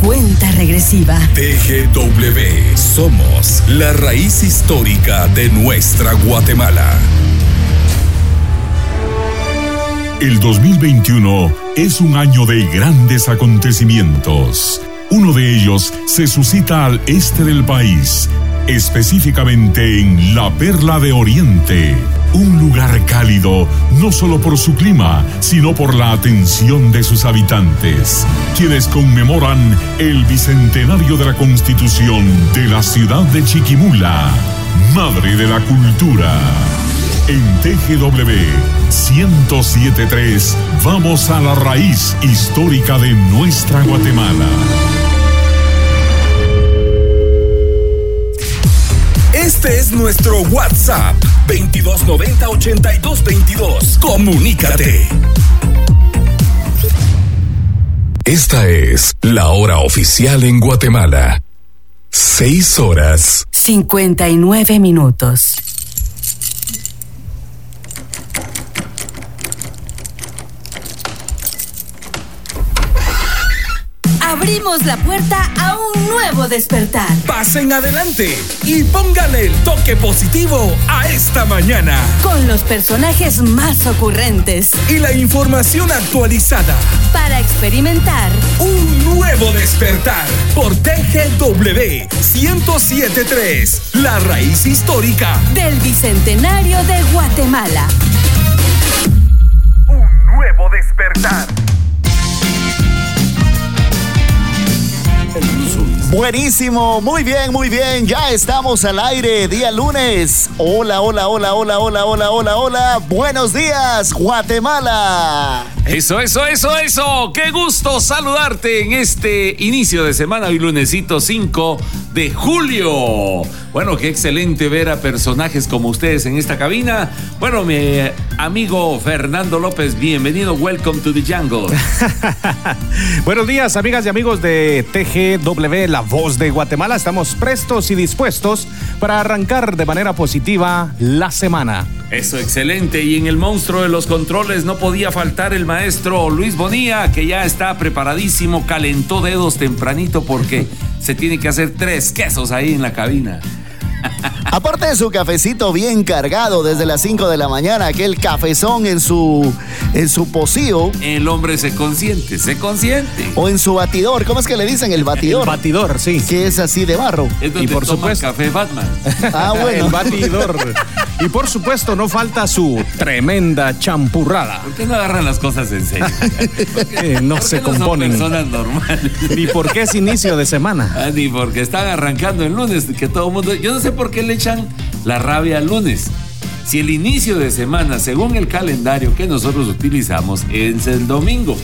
cuenta regresiva. TGW, somos la raíz histórica de nuestra Guatemala. El 2021 es un año de grandes acontecimientos. Uno de ellos se suscita al este del país, específicamente en la Perla de Oriente, un lugar cálido no solo por su clima, sino por la atención de sus habitantes, quienes conmemoran el bicentenario de la constitución de la ciudad de Chiquimula, madre de la cultura. En TGW 1073 vamos a la raíz histórica de nuestra Guatemala. Este es nuestro WhatsApp 2290 8222. Comunícate. Esta es la hora oficial en Guatemala. 6 horas 59 minutos. Abrimos la puerta a un nuevo despertar. Pasen adelante y pónganle el toque positivo a esta mañana. Con los personajes más ocurrentes. Y la información actualizada. Para experimentar un nuevo despertar por TGW 1073, la raíz histórica del Bicentenario de Guatemala. Un nuevo despertar. and Buenísimo, muy bien, muy bien. Ya estamos al aire, día lunes. Hola, hola, hola, hola, hola, hola, hola, hola. Buenos días, Guatemala. Eso, eso, eso, eso. Qué gusto saludarte en este inicio de semana, hoy lunesito 5 de julio. Bueno, qué excelente ver a personajes como ustedes en esta cabina. Bueno, mi amigo Fernando López, bienvenido. Welcome to the jungle. Buenos días, amigas y amigos de TGW, la voz de Guatemala. Estamos prestos y dispuestos para arrancar de manera positiva la semana. Eso, excelente. Y en el monstruo de los controles no podía faltar el maestro Luis Bonía, que ya está preparadísimo, calentó dedos tempranito porque se tiene que hacer tres quesos ahí en la cabina. Aparte de su cafecito bien cargado desde las 5 de la mañana, aquel cafezón en su en su pocillo. El hombre se consiente, se consiente. O en su batidor, ¿cómo es que le dicen? El batidor. El batidor, sí. Que es así de barro. y por supuesto café Batman. Ah, bueno. El batidor. y por supuesto no falta su tremenda champurrada. ¿Por qué no agarran las cosas en serio? no se componen. son personas normales. Ni porque es inicio de semana. Ah, ni porque están arrancando el lunes, que todo el mundo. Yo no sé por qué le echan la rabia al lunes. Si el inicio de semana, según el calendario que nosotros utilizamos, es el domingo.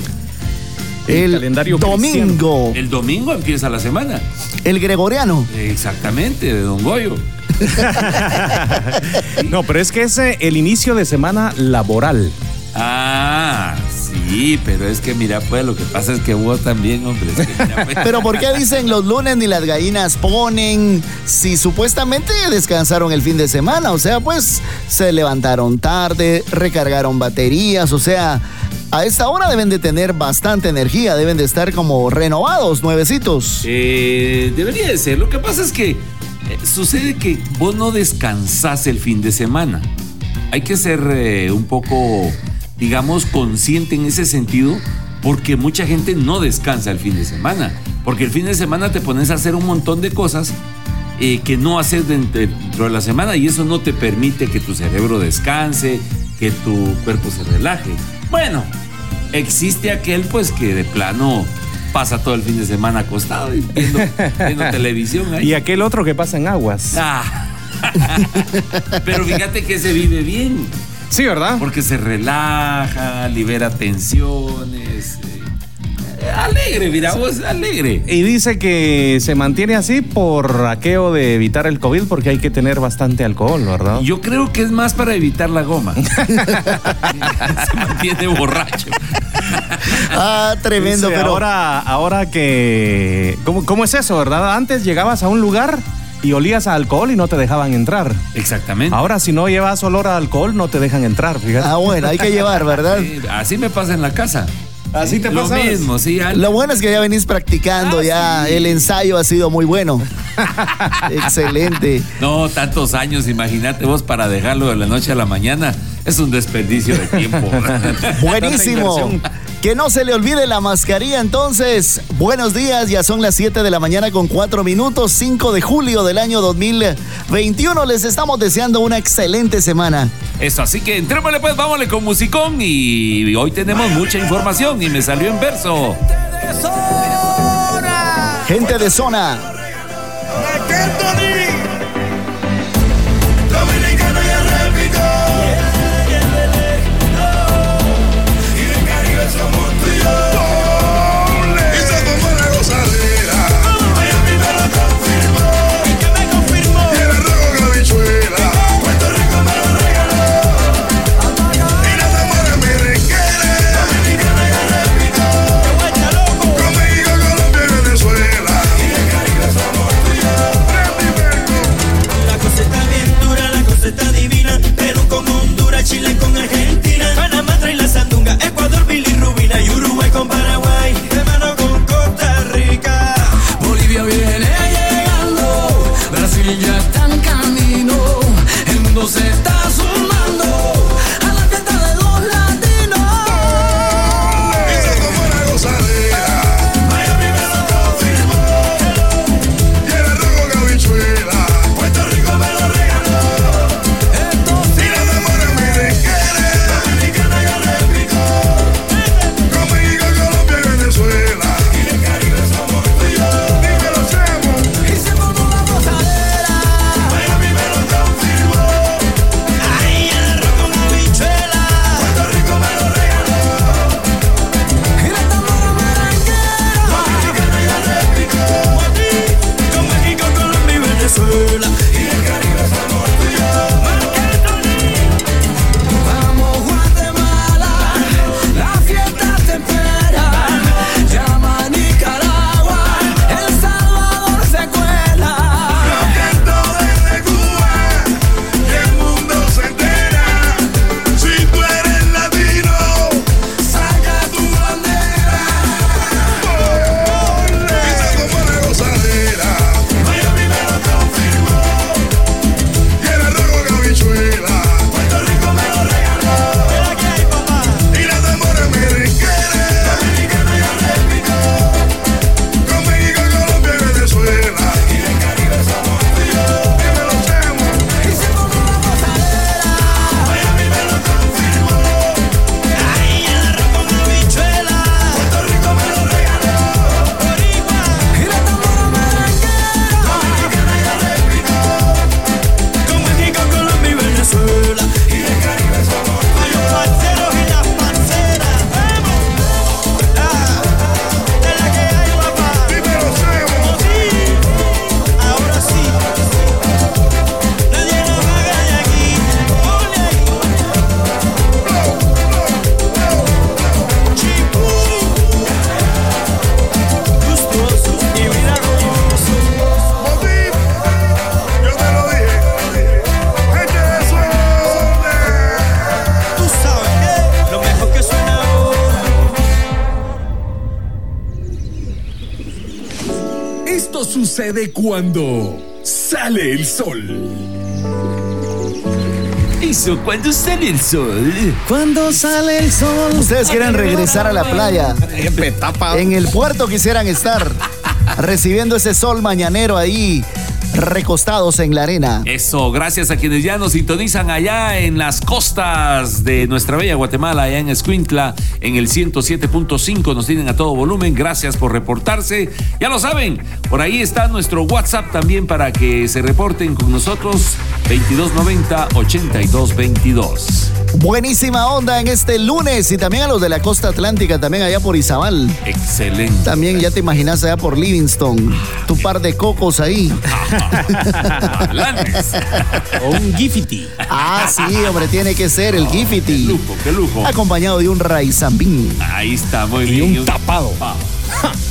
El, calendario domingo. El domingo empieza la semana. El gregoriano. Exactamente, de Don Goyo. no, pero es que es el inicio de semana laboral. Ah, sí, pero es que mira, pues lo que pasa es que vos también, hombre. Es que, mira, pues. pero ¿por qué dicen los lunes ni las gallinas ponen si supuestamente descansaron el fin de semana? O sea, pues se levantaron tarde, recargaron baterías, o sea, a esta hora deben de tener bastante energía, deben de estar como renovados, nuevecitos. Eh, debería de ser. Lo que pasa es que eh, sucede que vos no descansás el fin de semana. Hay que ser eh, un poco digamos, consciente en ese sentido, porque mucha gente no descansa el fin de semana, porque el fin de semana te pones a hacer un montón de cosas eh, que no haces dentro de la semana y eso no te permite que tu cerebro descanse, que tu cuerpo se relaje. Bueno, existe aquel pues que de plano pasa todo el fin de semana acostado y viendo, televisión. Ahí. Y aquel otro que pasa en aguas. Ah. Pero fíjate que se vive bien. Sí, ¿verdad? Porque se relaja, libera tensiones. Eh, alegre, mira vos, alegre. Y dice que se mantiene así por aquello de evitar el COVID porque hay que tener bastante alcohol, ¿verdad? Yo creo que es más para evitar la goma. se mantiene borracho. ah, tremendo, pero ahora, ahora que. ¿Cómo, ¿Cómo es eso, verdad? Antes llegabas a un lugar y olías a alcohol y no te dejaban entrar. Exactamente. Ahora, si no llevas olor a alcohol, no te dejan entrar, fíjate. Ah, bueno, hay que llevar, ¿verdad? así me pasa en la casa. Así te Lo pasabas. mismo, sí. al- Lo bueno es que ya venís practicando, Ah, ya sí. el ensayo ha sido muy bueno. Excelente. No, tantos años, imagínate vos para dejarlo de la noche a la mañana. Es un desperdicio de tiempo. Buenísimo. Que no se le olvide la mascarilla entonces. Buenos días, ya son las 7 de la mañana con 4 minutos, 5 de julio del año 2021. Les estamos deseando una excelente semana. Eso, así que entrémosle pues, vámonos con musicón y hoy tenemos mucha información y me salió en verso. Gente de zona. Dominicano sucede cuando sale el sol. Eso, cuando sale el sol. Cuando sale el sol. Ustedes quieren regresar a la playa. En el puerto quisieran estar recibiendo ese sol mañanero ahí, recostados en la arena. Eso, gracias a quienes ya nos sintonizan allá en las costas de nuestra bella Guatemala, allá en Escuintla, en el 107.5, nos tienen a todo volumen. Gracias por reportarse. Ya lo saben, por ahí está nuestro WhatsApp también para que se reporten con nosotros, 2290-8222. Buenísima onda en este lunes y también a los de la costa atlántica, también allá por Izabal. Excelente. También ya te imaginas allá por Livingston, tu par de cocos ahí. O un gifity. Ah, sí, hombre, tiene que ser el Qué Gifity. lujo, qué lujo. Acompañado de un raizambín. Ahí está, muy Y bien. un tapado.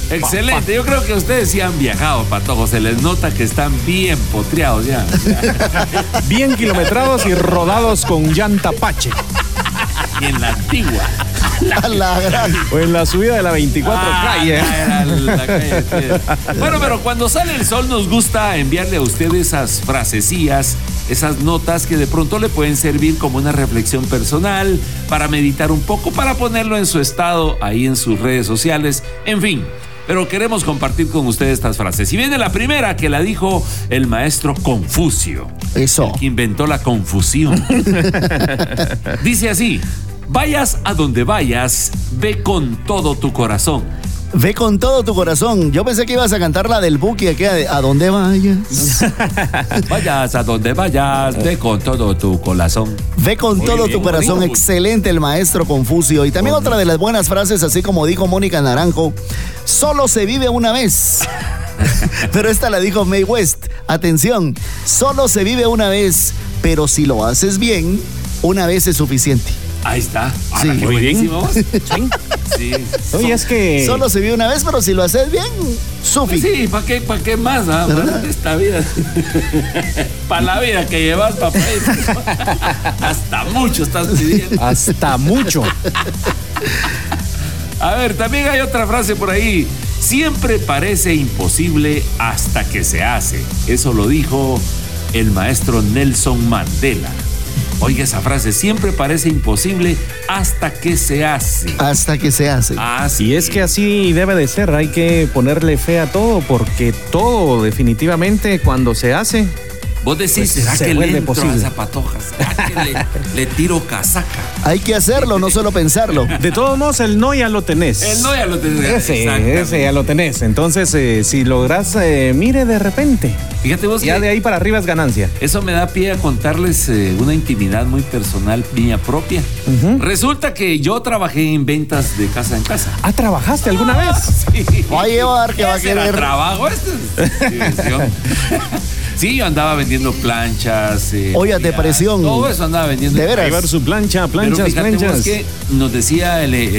Excelente, yo creo que ustedes sí han viajado, patojos. Se les nota que están bien potreados ya. Bien kilometrados y rodados con llanta Pache. Y en la antigua. La gran. O en la subida de la 24 Ah, calle. la. Bueno, pero cuando sale el sol nos gusta enviarle a usted esas frasecillas, esas notas que de pronto le pueden servir como una reflexión personal, para meditar un poco, para ponerlo en su estado ahí en sus redes sociales, en fin. Pero queremos compartir con ustedes estas frases. Y viene la primera que la dijo el maestro Confucio, Eso. que inventó la confusión. Dice así, vayas a donde vayas, ve con todo tu corazón. Ve con todo tu corazón. Yo pensé que ibas a cantar la del Buki, aquella de A donde vayas. Vayas a donde vayas, ve con todo tu corazón. Ve con Muy todo bien, tu corazón. bonito. Excelente el maestro Confucio. Y también otra de las buenas frases, así como dijo Mónica Naranjo, solo se vive una vez. pero esta la dijo May West. Atención, solo se vive una vez, pero si lo haces bien, una vez es suficiente. Ahí está. Sí. Muy bien. buenísimo. Sí. Oye, es que. Solo se vive una vez, pero si lo haces bien, sufi. Sí, ¿para qué, pa' qué más? ah? Para esta vida. Para la vida que llevas, papá. Hasta mucho estás pidiendo. Hasta mucho. A ver, también hay otra frase por ahí. Siempre parece imposible hasta que se hace. Eso lo dijo el maestro Nelson Mandela. Oiga esa frase, siempre parece imposible hasta que se hace. Hasta que se hace. Así Y es que así debe de ser, hay que ponerle fe a todo, porque todo definitivamente cuando se hace, Vos decís, Pues ¿será se que le vuelve entro posible. a Zapatoja? ¿Será que le, le tiro casaca? Hay que hacerlo, no solo pensarlo. de todos modos el no ya lo tenés. El no ya lo tenés. Ese, ese ya lo tenés. Entonces, eh, si logras, eh, mire de repente, Fíjate vos ya que de ahí para arriba es ganancia. eso me da pie a contarles eh, una intimidad muy personal mía propia. Resulta que yo trabajé en ventas de casa en casa. Ah, ¿trabajaste alguna vez? Sí. Va a llevar que va a ¿Qué será querer. trabajo esto? Sí, yo andaba vendiendo planchas. eh, Ollas de presión. Todo eso andaba vendiendo. De veras. Llevar su plancha, Pero planchas, vos planchas. que nos decía el, el,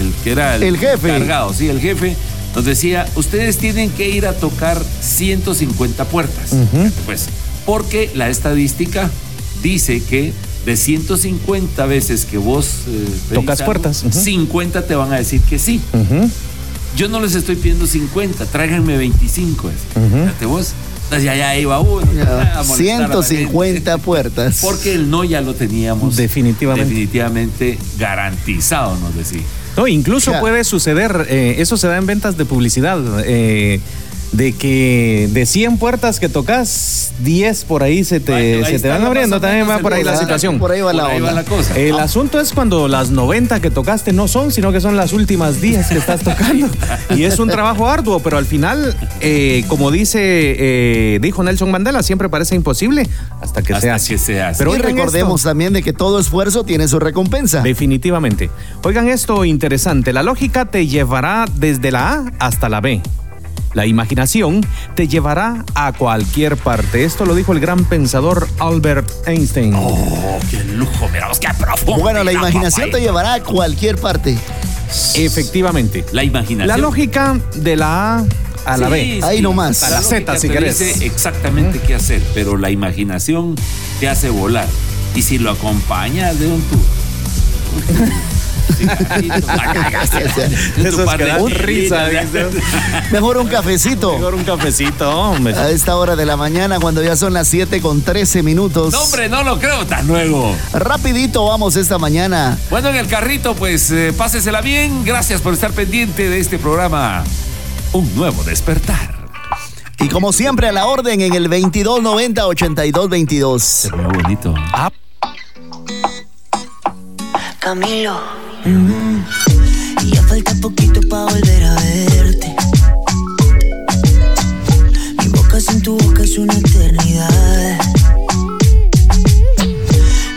el que era el, El jefe. encargado, sí, el jefe, nos decía, ustedes tienen que ir a tocar 150 puertas. Pues, porque la estadística dice que de 150 veces que vos eh, Tocas algo, puertas, ujú. 50 te van a decir que sí. Ujú. Yo no les estoy pidiendo 50, tráiganme 25. es. Fíjate vos. Entonces ya, ya iba uno. gente. 150 puertas. Porque el no ya lo teníamos Definitivamente. definitivamente garantizado, nos decía. No, incluso Ya. puede suceder, eh, eso se da en ventas de publicidad, eh, de que de 100 puertas que tocas, 10 por ahí se te, Bueno, ahí se te van abriendo, también va por ahí la situación. Por ahí va la ahí va la cosa. El asunto es cuando las 90 que tocaste no son, sino que son las últimas 10 que estás tocando. Y es un trabajo arduo, pero al final, eh, como dice, eh, dijo Nelson Mandela, siempre parece imposible hasta que Hasta se hace. que se hace. Pero y recordemos esto. también de que todo esfuerzo tiene su recompensa. Definitivamente. Oigan esto interesante. La lógica te llevará desde la A hasta la B. La imaginación te llevará a cualquier parte. Esto lo dijo el gran pensador Albert Einstein. Oh, qué lujo, mira, vos, qué profundo. Bueno, la imaginación te llevará a cualquier parte. Efectivamente. La imaginación. La lógica de la A a la Sí, B. sí, Ahí nomás. A la Z, si querés. dice exactamente qué hacer, pero la imaginación te hace volar. Y si lo acompañas de un tour. Que dan risa. Mejor un cafecito. Mejor un cafecito, hombre. A esta hora de la mañana, cuando ya son las 7 con 13 minutos. No, hombre, no lo creo tan luego. Rapidito vamos esta mañana. Bueno, en el carrito, pues eh, pásesela bien. Gracias por estar pendiente de este programa. Un nuevo despertar. Y como siempre, a la orden en el 2290-8222. Se ve Y ya falta poquito para volver a verte. Mi boca sin tu boca es una eternidad.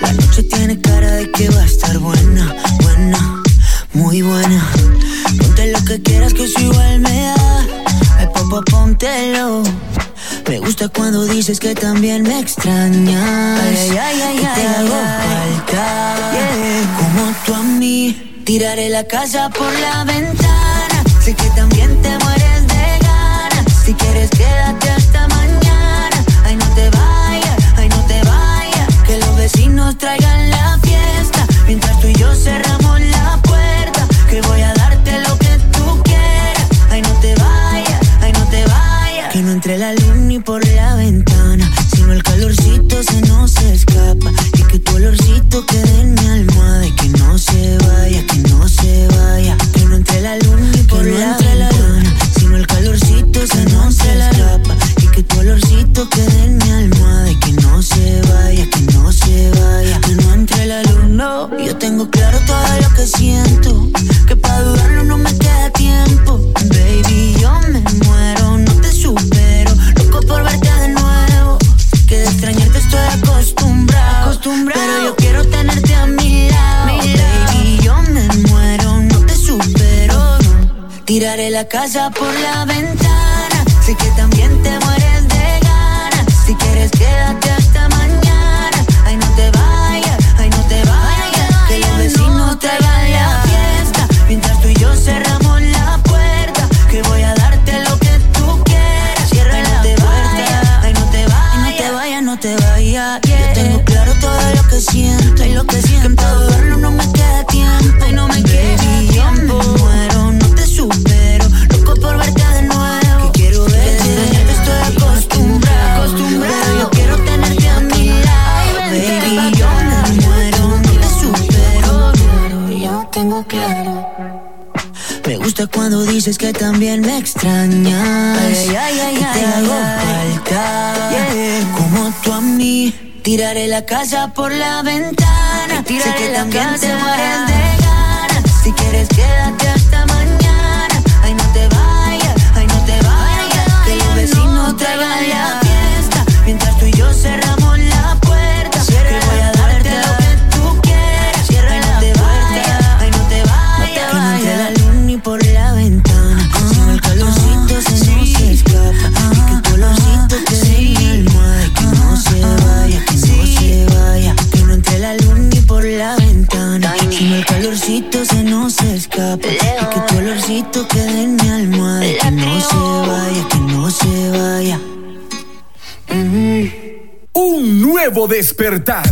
La noche tiene cara de que va a estar buena, buena, muy buena. Ponte lo que quieras que eso igual me da. Ay, papá, póntelo. Me gusta cuando dices que también me extrañas. Ay, ay, ay, que te hago falta. Como tú a mí, tiraré la casa por la ventana. Sé que también te mueres de ganas. Si quieres, quédate hasta mañana. Ay, no te vayas, ay, no te vayas. Que los vecinos traigan la fiesta. Mientras tú y yo cerramos la puerta, que voy a darte lo que tú quieras. Ay, no te vayas, ay, no te vayas. Que no entre la escapa. Y que tu olorcito quede en mi almohada. Y que no se casa por la dices que también me extrañas. que te hago falta. Como tú a mí. Tiraré la casa por la ventana. sé que también te mueres de ganas. Si quieres, quédate hasta mañana. Ay, no te vayas, ay, no te vayas. Que los vecinos te hagan la en mi almohada. Y que no se vaya, que no se vaya. Un nuevo despertar.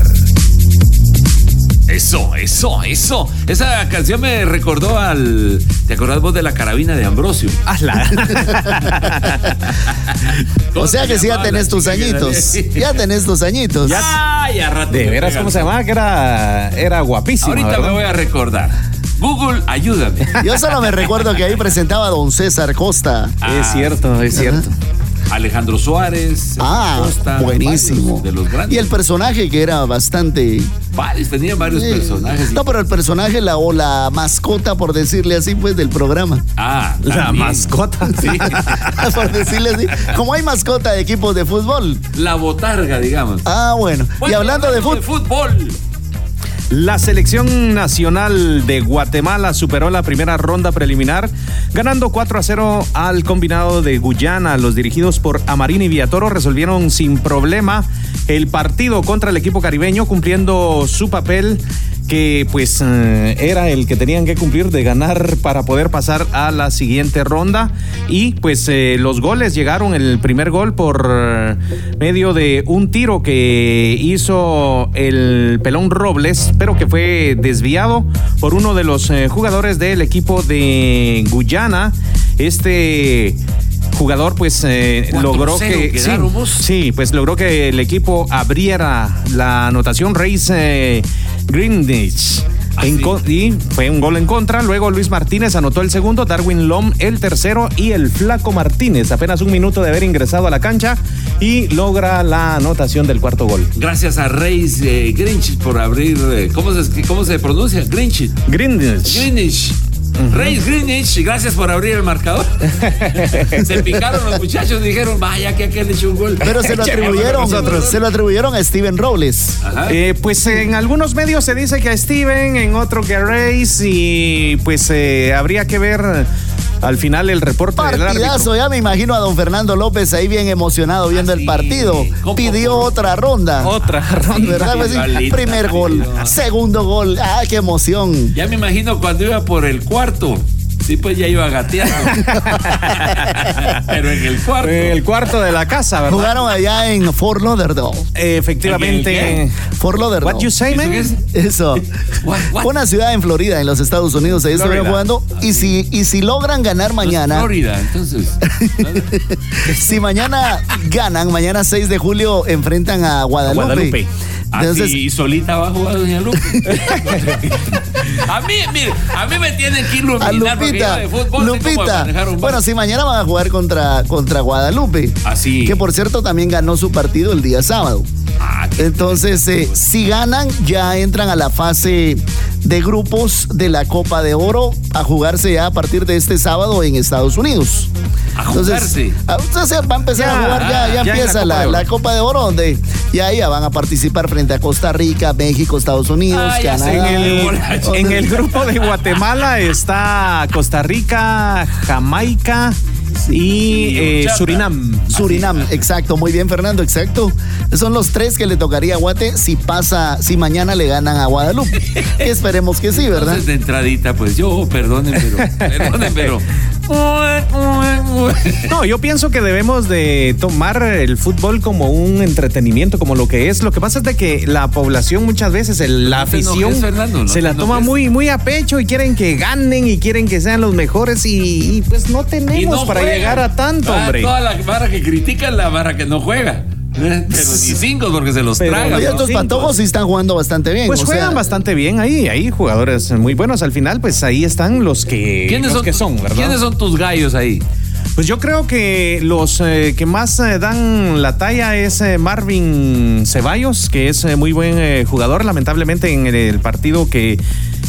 Eso, eso, eso. Esa canción me recordó al. ¿Te acordás vos de la carabina de Ambrosio? Hazla. O sea que sí ya tenés tus añitos. Ya tenés tus añitos. Ay, a rato. De veras. ¿cómo se llamaba? Que era, era guapísimo. Ahorita ¿verdad? me voy a recordar. Google, ayúdame. Yo solo me recuerdo que ahí presentaba a don César Costa. Es cierto, es cierto. Alejandro Suárez. Ah, Costa, buenísimo. De los grandes. Y el personaje que era bastante. Varios, tenía varios personajes. No, pero el personaje la, o la mascota, por decirle así, pues del programa. Ah, La también. mascota. Sí. por decirle así. Como hay mascota de equipos de fútbol. La botarga, digamos. Ah, bueno. y hablando de fútbol. fútbol. La selección nacional de Guatemala superó la primera ronda preliminar, ganando 4 a 0 al combinado de Guyana. Los dirigidos por Amarín y Villatoro resolvieron sin problema el partido contra el equipo caribeño, cumpliendo su papel que pues eh, era el que tenían que cumplir de ganar para poder pasar a la siguiente ronda. Y pues eh, los goles llegaron. El primer gol por eh, medio de un tiro que hizo el pelón Robles pero que fue desviado por uno de los jugadores del equipo de Guyana. Este jugador pues eh, logró que sí, sí, pues logró que el equipo abriera la anotación. Reis eh, Greenwich. Ah, En y fue un gol en contra. Luego Luis Martínez anotó el segundo, Darwin Lom el tercero y el Flaco Martínez, apenas un minuto de haber ingresado a la cancha y logra la anotación del cuarto gol. Gracias a Reis eh, Grinch por abrir. eh, ¿cómo, se, ¿Cómo se pronuncia? Grinch. Greenwich. Greenwich. Reis Greenwich, gracias por abrir el marcador. se picaron los muchachos, dijeron, vaya que aquel echó un gol. Pero se lo atribuyeron, se lo atribuyeron a Steven Robles. Ajá. Eh, pues en algunos medios se dice que a Steven, en otro que a Reis y pues eh, habría que ver al final el reporte del árbitro. Partidazo, ya me imagino a don Fernando López ahí bien emocionado viendo Ah, el sí. partido. ¿Cómo? Pidió otra ronda. Otra ronda. ¿Verdad? Pues sí, Igualita, primer gol, segundo gol. ¡Ah, qué emoción! Ya me imagino cuando iba por el cuarto. Sí, pues ya iba gateando. Pero en el cuarto. En el cuarto de la casa, ¿verdad? Jugaron allá en Fort Lauderdale. Efectivamente. ¿En Fort Lauderdale. What you say, ¿Eso man? es? Eso. What, what? Una ciudad en Florida, en los Estados Unidos. Ahí estuvieron jugando. Y si, y si logran ganar mañana, Florida, entonces. si mañana ganan, mañana 6 de julio enfrentan a Guadalupe. Guadalupe. Entonces, Así y solita va a jugar Doña Lupe. a mí, mire, a mí me tienen que a iluminar yo Lupita, de fútbol Lupita. Bueno, si mañana van a jugar contra, contra Guadalupe. Así. Que por cierto también ganó su partido el día sábado. Ah, Entonces, eh, si ganan, ya entran a la fase de grupos de la Copa de Oro a jugarse ya a partir de este sábado en Estados Unidos. A jugarse. a- o sea, va a empezar Ya, a jugar, ya, ya, ya en la empieza Copa la, Oro. la Copa de Oro, donde ya, ya van a participar frente a Costa Rica, México, Estados Unidos, Ah, Canadá. En el, Borracho. en el grupo de Guatemala está Costa Rica, Jamaica y eh. Surinam. Surinam, exacto, muy bien Fernando, exacto. Son los tres que le tocaría a Guate si pasa, si mañana le ganan a Guadalupe. Esperemos que sí, ¿verdad? Entonces de entradita, pues yo, perdonen, pero. Perdonen, pero. No, yo pienso que debemos de tomar el fútbol como un entretenimiento, como lo que es. Lo que pasa es de que la población muchas veces, el- la No afición, enojes, Fernando, no se la toma muy, muy a pecho y quieren que ganen y quieren que sean los mejores y, y, pues no tenemos no para juegan. llegar a tanto, Ah, hombre. Toda la barra que critica es la barra que no juega. Pero ni cinco porque se los tragan. Oye, ¿no? estos patojos sí están jugando bastante bien. Pues o sea, juegan bastante bien ahí, hay jugadores muy buenos. Al final, pues ahí están los que, ¿Quiénes los son, que son, ¿verdad? ¿Quiénes son tus gallos ahí? Pues yo creo que los eh, que más eh, dan la talla es eh, Marvin Ceballos, que es eh, muy buen eh, jugador. Lamentablemente en el, el partido que,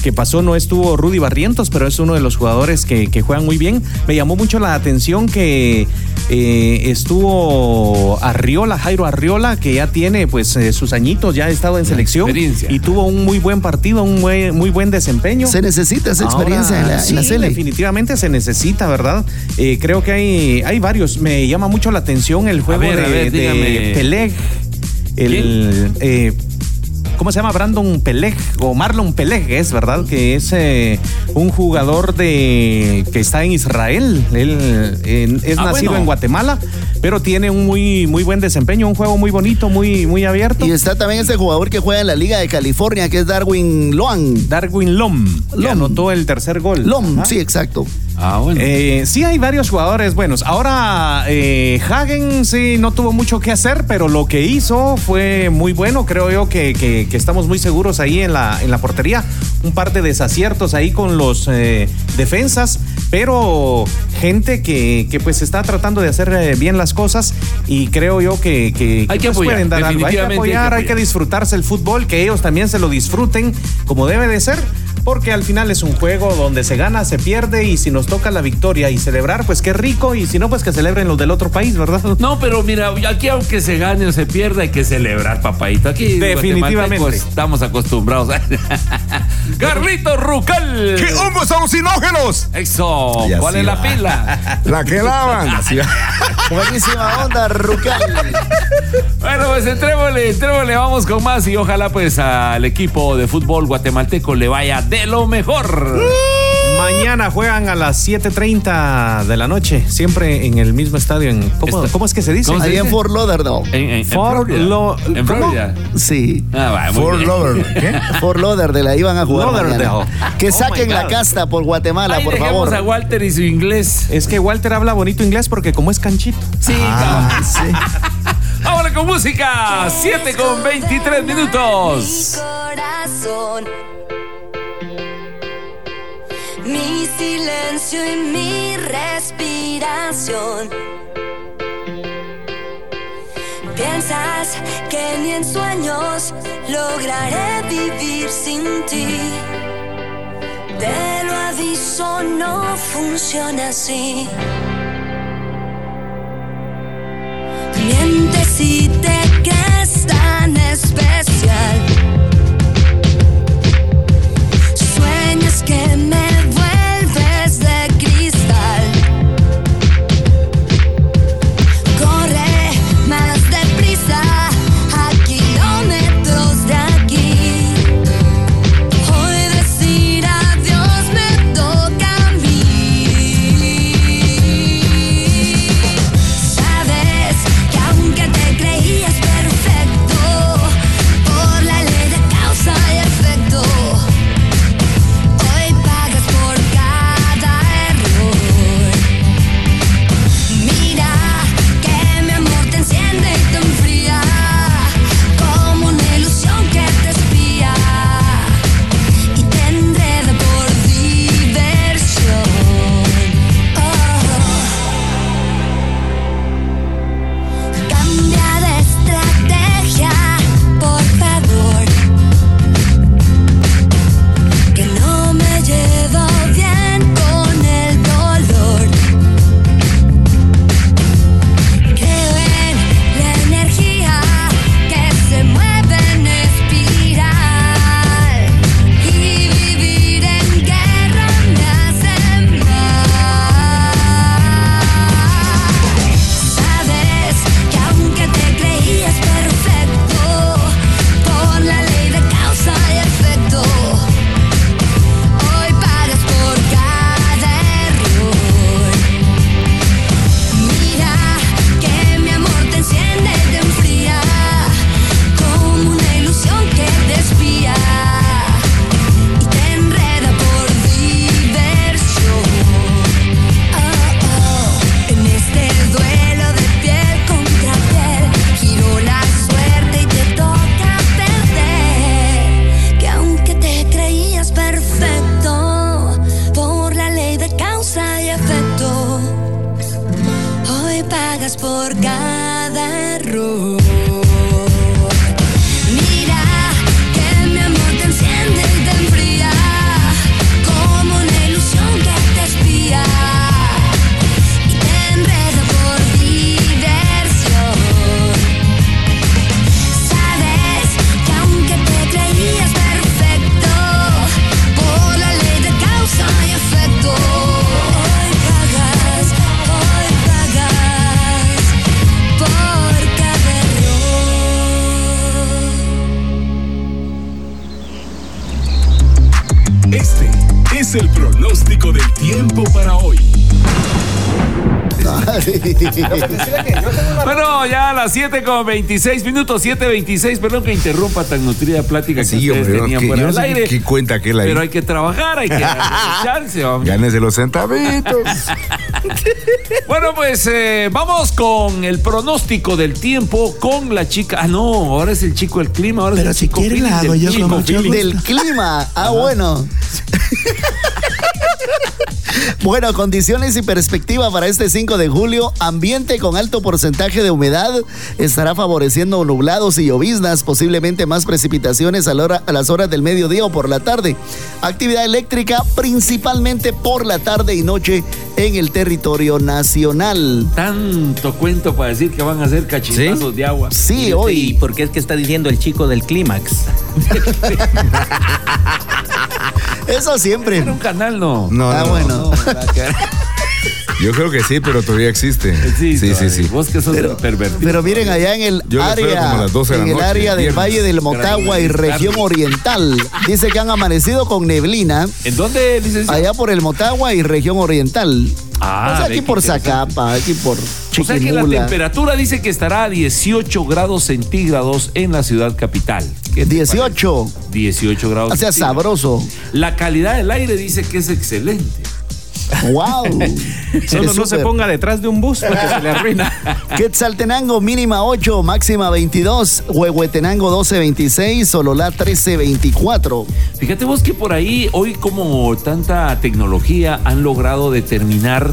que pasó no estuvo Rudy Barrientos, pero es uno de los jugadores que, que juegan muy bien. Me llamó mucho la atención que eh, estuvo Arriola, Jairo Arriola, que ya tiene pues eh, sus añitos, ya ha estado en selección y tuvo un muy buen partido, un muy, muy buen desempeño. Se necesita esa experiencia Ahora, en la, en la sí, definitivamente se necesita, ¿verdad? Eh, creo que hay, hay varios. Me llama mucho la atención el juego ver, de, a ver, de. Peleg. El, eh, ¿Cómo se llama? Brandon Peleg o Marlon Peleg, es verdad que es eh, un jugador de que está en Israel. Él eh, es Ah, nacido bueno. en Guatemala, pero tiene un muy, muy buen desempeño, un juego muy bonito, muy, muy abierto. Y está también este jugador que juega en la Liga de California, que es Darwin Loan. Darwin Lom, que Lom. anotó el tercer gol. Lom, Ajá. sí, exacto. Ah, bueno. Eh, sí, hay varios jugadores buenos. Ahora, eh, Hagen sí no tuvo mucho que hacer, pero lo que hizo fue muy bueno. Creo yo que, que- que estamos muy seguros ahí en la, en la portería. Un par de desaciertos ahí con los eh, defensas, pero gente que, que, pues está tratando de hacer bien las cosas y creo yo que, que, Hay que apoyar, pueden dar algo. Hay que hay que apoyar, hay que disfrutarse el fútbol, que ellos también se lo disfruten como debe de ser. Porque al final es un juego donde se gana, se pierde y si nos toca la victoria y celebrar, pues qué rico y si no, pues que celebren los del otro país, ¿verdad? No, pero mira, aquí aunque se gane o se pierda, hay que celebrar, papadito. Aquí Definitivamente. guatemaltecos estamos acostumbrados. Carlito Rucal. ¡Qué hongos alucinógenos! Eso, ¿cuál es la pila? La que lavan. Buenísima onda, Rucal. Bueno, pues entrémosle, entrémosle, vamos con más y ojalá pues al equipo de fútbol guatemalteco le vaya de lo mejor. Mañana juegan a las 7.30 de la noche, siempre en el mismo estadio. En, ¿cómo, Esto- cómo es que se dice? ¿Cómo se Ahí en dice? Fort Lauderdale. En, en- en Fort Florida. Lo- En ¿cómo? Florida. Sí. Ah, va, muy Fort bien. Lover. ¿Qué? Fort Lauderdale, ahí van a jugar Lauderdale. mañana. Que Oh saquen la God. casta por Guatemala, Ahí por dejemos favor. a Walter y su inglés. Es que Walter habla bonito inglés porque como es canchito. Sí, Ah, sí. Vámonos con música. 7 con 23 minutos. corazón. Mi silencio y mi respiración. Piensas que ni en sueños lograré vivir sin ti. Te lo aviso, no funciona así. Mientes si te crees tan especial. Bueno, ya a las 7 con 26 minutos, 7.26, perdón que interrumpa tan nutrida plática que Sí, ustedes hombre, tenían que por yo no el sé aire. qué cuenta aquel ahí. Pero hay que trabajar, hay que echarse, hombre. Gánese los centavitos. Bueno, pues eh, vamos con el pronóstico del tiempo con la chica. Ah, no, ahora es el chico del clima, ahora Pero es el si chico quiere feeling la hago del yo clima, con mucho feeling. Del clima. Ah, bueno. Bueno, condiciones y perspectiva para este 5 de julio. Ambiente con alto porcentaje de humedad estará favoreciendo nublados y lloviznas, posiblemente más precipitaciones a, la hora- a las horas del mediodía o por la tarde. Actividad eléctrica principalmente por la tarde y noche en el territorio nacional. Tanto cuento para decir que van a ser cachinazos de agua. Sí, ¿Y hoy. por qué es que está diciendo el chico del clímax? Eso siempre. Era un canal, no. No, Ah, no, bueno. Yo creo que sí, pero todavía existe. Sí, sí, sí. sí. Vos que sos el pervertido. Pero miren allá en el Yo área, como a las 12 de la en el noche, área del viernes. Valle del Motagua y región oriental, dice que han amanecido con neblina ¿En dónde, licenciado? allá por el Motagua y región oriental. Ah, o sea, aquí por. Zacapa, aquí por O sea que la Chiquimula. temperatura dice que estará a 18 grados centígrados en la ciudad capital. ¿Qué te 18. parece? 18 grados O sea, centígrados. sabroso. La calidad del aire dice que es excelente. Wow. Solo no se ponga detrás de un bus porque se le arruina. Quetzaltenango mínima 8, máxima 22, Huehuetenango 12, 26, Sololá 13, 24. Fíjate vos que por ahí, hoy como tanta tecnología han logrado determinar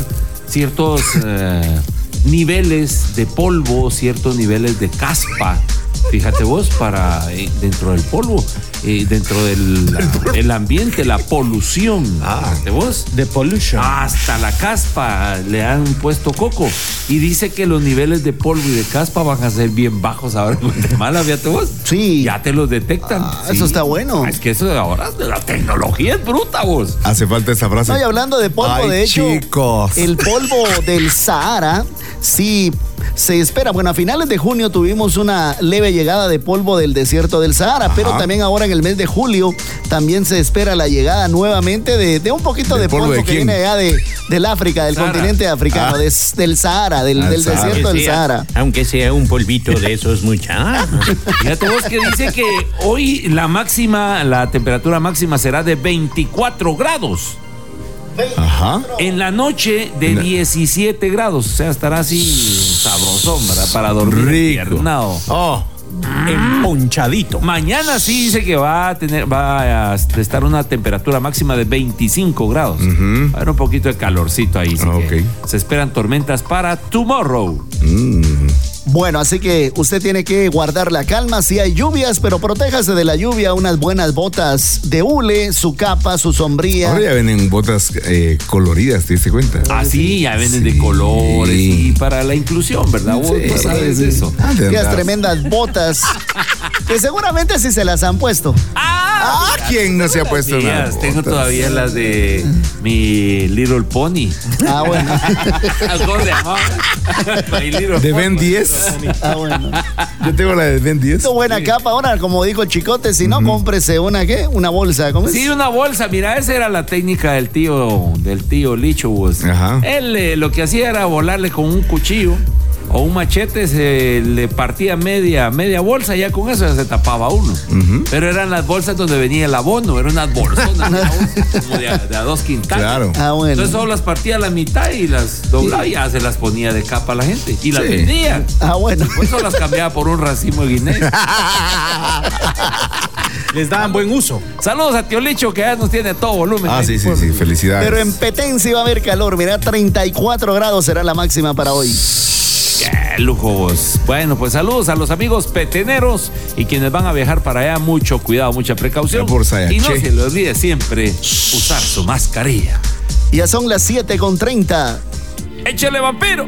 ciertos eh, niveles de polvo, ciertos niveles de caspa. Fíjate vos, para eh, dentro del polvo, eh, dentro del la- el ambiente, la polución. Fíjate vos. The pollution. Hasta la caspa le han puesto coco. Y dice que los niveles de polvo y de caspa van a ser bien bajos ahora en Guatemala, fíjate vos. Sí. Ya te los detectan. Ah, eso está bueno. Es que eso de ahora, la tecnología es bruta, vos. Hace falta esa frase. Estoy hablando de polvo, Ay, de hecho. chicos. El polvo del Sahara, sí se espera. Bueno, a finales de junio tuvimos una leve llegada de polvo del desierto del Sahara, pero también ahora en el mes de julio también se espera la llegada nuevamente de, de un poquito ¿Del de polvo polvo de que quién? viene allá de, del África, del Sahara. continente africano, Ah. del Sahara, del, Ah, del Sahara. desierto del sea- Sahara. Aunque sea un polvito de esos muchachos. Fíjate vos que dice que hoy la máxima, la temperatura máxima será de 24 grados. Ajá. En la noche de 17 grados. O sea, estará así sabrosón, ¿verdad? Para dormir. Rico. Oh, emponchadito. Mañana sí dice que va a tener, va a estar una temperatura máxima de 25 grados. Ujú. Va a haber un poquito de calorcito ahí. así Ah, que. Se esperan tormentas para tomorrow. Mm. Bueno, así que usted tiene que guardar la calma si hay lluvias, pero protéjase de la lluvia, unas buenas botas de hule, su capa, su sombría. Ahora ya venden botas eh, coloridas, ¿te diste cuenta? Así, ya venden de Sí. colores y para la inclusión, ¿verdad? Vos Sí, sabes sí. eso. Ah, de tremendas botas que seguramente sí se las han puesto. Ah, ¿quién no se ha puesto nada? Tengo todavía las de mi Little Pony. Ah, bueno. ¿De. Ben 10? Ah, bueno. Yo tengo la de Ben 10. Qué buena capa. Ahora, como dijo el Chicote, si no, cómprese una, ¿qué? Una bolsa. ¿Cómo es? Sí, una bolsa. Mira, esa era la técnica del tío, del tío Licho. Ajá. Él eh, lo que hacía era volarle con un cuchillo o un machete, se le partía media, media bolsa y ya con eso ya se tapaba uno. Pero eran las bolsas donde venía el abono, eran unas bolsonas vos, como de a, de a dos quintales. Claro. Ah, bueno. Entonces solo las partía a la mitad y las doblaba y ya se las ponía de capa a la gente. Y las Sí. vendía. Ah, bueno. Por eso las cambiaba por un racimo de guineo. Les daban buen uso. Saludos a Tío Licho que ya nos tiene todo volumen. Ah, sí, sí, sí. Felicidades. Pero en Petense va a haber calor. Mira, 34 grados será la máxima para hoy. Qué lujo vos. Bueno, pues saludos a los amigos peteneros y quienes van a viajar para allá. Mucho cuidado, mucha precaución. Y no se les olvide siempre usar su mascarilla. Ya son las 7 con 30. ¡Échale vampiro!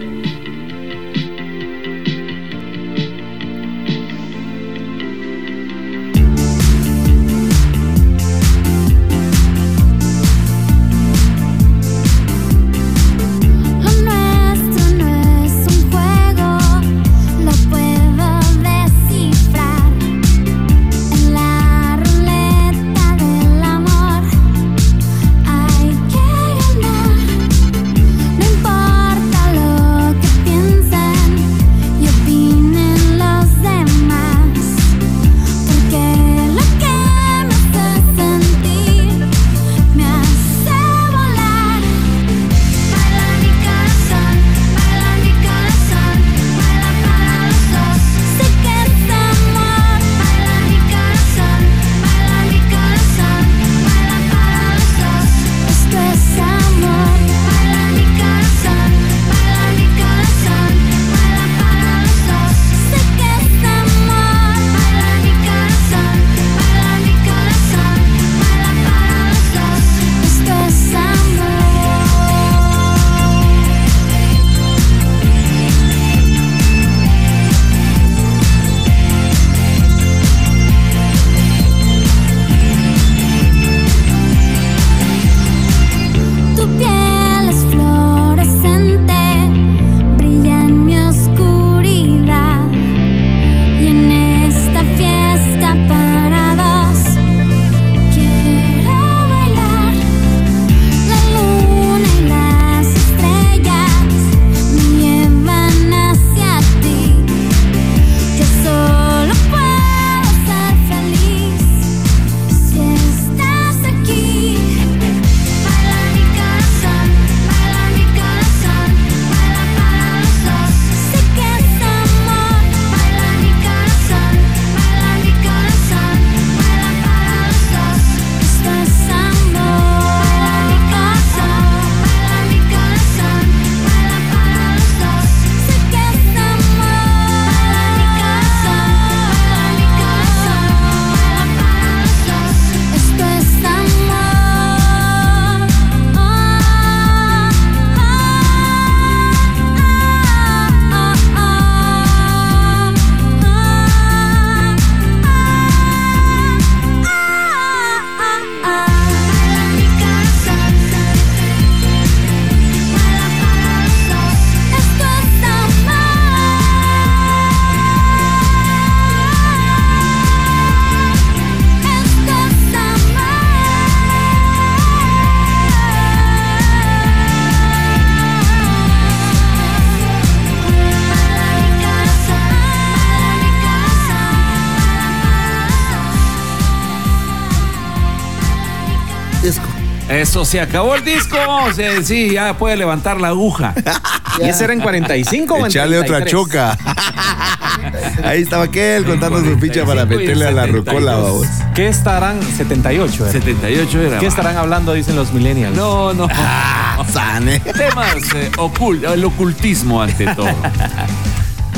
Eso se acabó el disco. Sí, sí, ya puede levantar la aguja. ¿Y ese era en 45 o en Echarle otra 33? choca. Ahí estaba aquel contando su ficha para 45 y el meterle a la 72. rocola, vamos. ¿Qué estarán? 78. era. 78 era. ¿Qué estarán hablando? Dicen los millennials. No, no. Sane. Temas eh, ocult, el ocultismo ante todo.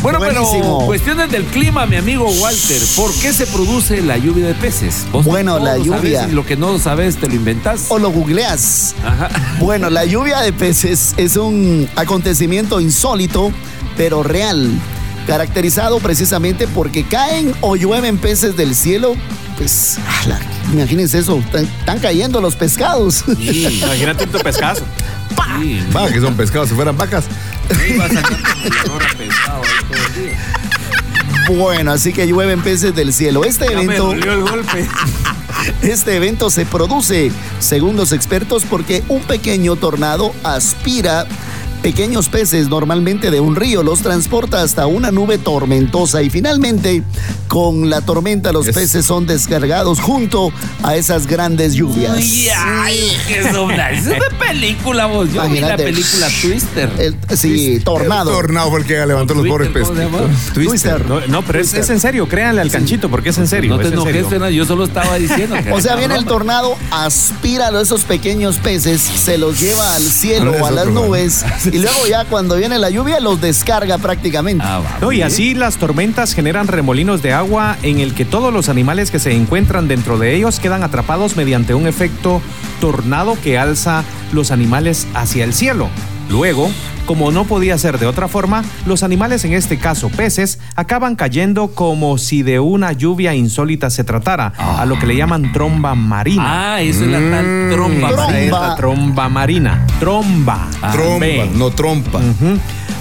Bueno, pero Buenísimo. cuestiones del clima, mi amigo Walter. ¿Por qué se produce la lluvia de peces? ¿Vos Bueno, la lo sabés lluvia. y lo que no sabes te lo inventas. O lo googleas. Ajá. Bueno, la lluvia de peces es un acontecimiento insólito, pero real, caracterizado precisamente porque caen o llueven peces del cielo. Pues, ala, imagínense eso, están, están cayendo los pescados. Sí, Imagínate tu pescazo. sí. Va, que son pescados, si fueran vacas. Vas a Bueno, así que llueven peces del cielo. Este Ya evento, dolió el golpe. este evento se produce, según los expertos, porque un pequeño tornado aspira pequeños peces normalmente de un río, los transporta hasta una nube tormentosa y finalmente con la tormenta los Es- peces son descargados junto a esas grandes lluvias. Ay, ay, qué sobra. Es de película, vos. Yo vi la película Twister. El- sí, tornado. El tornado fue el que levantó los pobres pescados. Twister. No, no, pero es, es en serio, créanle al canchito, porque es en serio. No te es en enojes, yo solo estaba diciendo que O sea, viene el tornado, aspira a esos pequeños peces, se los lleva al cielo o a las nubes y luego ya cuando viene la lluvia los descarga prácticamente. Ah, va, No, y así las tormentas generan remolinos de agua en el que todos los animales que se encuentran dentro de ellos quedan atrapados mediante un efecto tornado que alza los animales hacia el cielo. Luego, como no podía ser de otra forma, los animales, en este caso peces, acaban cayendo como si de una lluvia insólita se tratara, a lo que le llaman tromba marina. Ah, eso es la tal tromba. Tromba. Es la tromba marina. Tromba. Trompa, B. no trompa.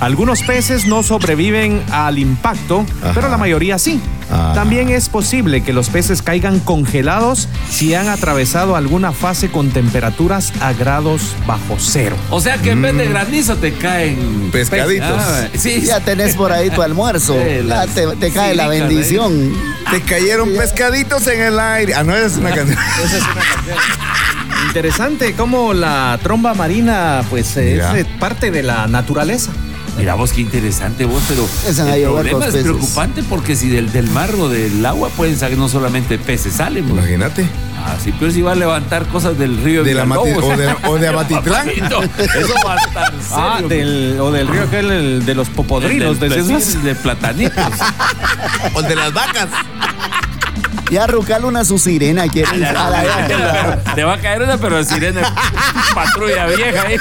Algunos peces no sobreviven al impacto, Ajá. pero la mayoría sí. Ah. También es posible que los peces caigan congelados si han atravesado alguna fase con temperaturas a grados bajo cero. O sea que en vez de granizo te caen Pescaditos. Ah, sí, Ya tenés por ahí tu almuerzo. Sí, te, te cae la bendición. Te cayeron pescaditos en el aire. Ah, no, esa es una canción. Interesante cómo la tromba marina pues Mira. es eh, parte de la naturaleza. Mira vos qué interesante vos, pero Empiezan a el problema es peces. preocupante porque si del, del mar o del agua pueden salir no solamente peces salen, vos. Imagínate. Ah, sí, pero si va a levantar cosas del río De la Villalobos. Mati- o de- o de Amatitlán. Eso va a estar serio. Ah, del, o del río aquel el de los popodrilos, vos. de platanitos. O de las vacas. Ya Rucal una su sirena quiere. Ya, Ah, ya. Pero te va a caer una, pero sirena patrulla vieja ahí.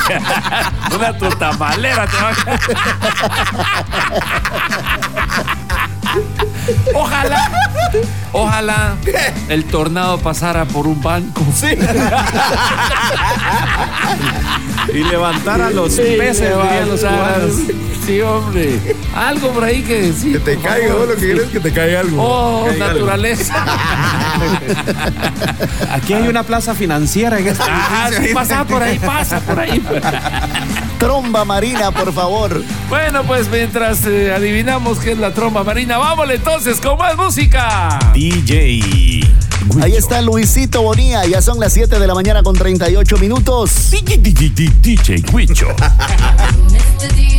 Una tutamalera te va a caer. Ojalá, ojalá el tornado pasara por un banco. Y levantar a los peces, dirían los cubanos. Sí, hombre. Algo por ahí que sí. Que te caiga, vos lo que quieres es que te caiga algo. Oh, Caiga algo. naturaleza. Aquí hay una plaza financiera en este Ah, sí, pasa por ahí, pasa por ahí. Tromba marina, por favor. Bueno, pues mientras eh, adivinamos qué es la tromba marina, vámonos entonces con más música. DJ. Ahí está Luisito Bonía. Ya son las 7 de la mañana con 38 minutos. DJ Huicho. Mr. DJ,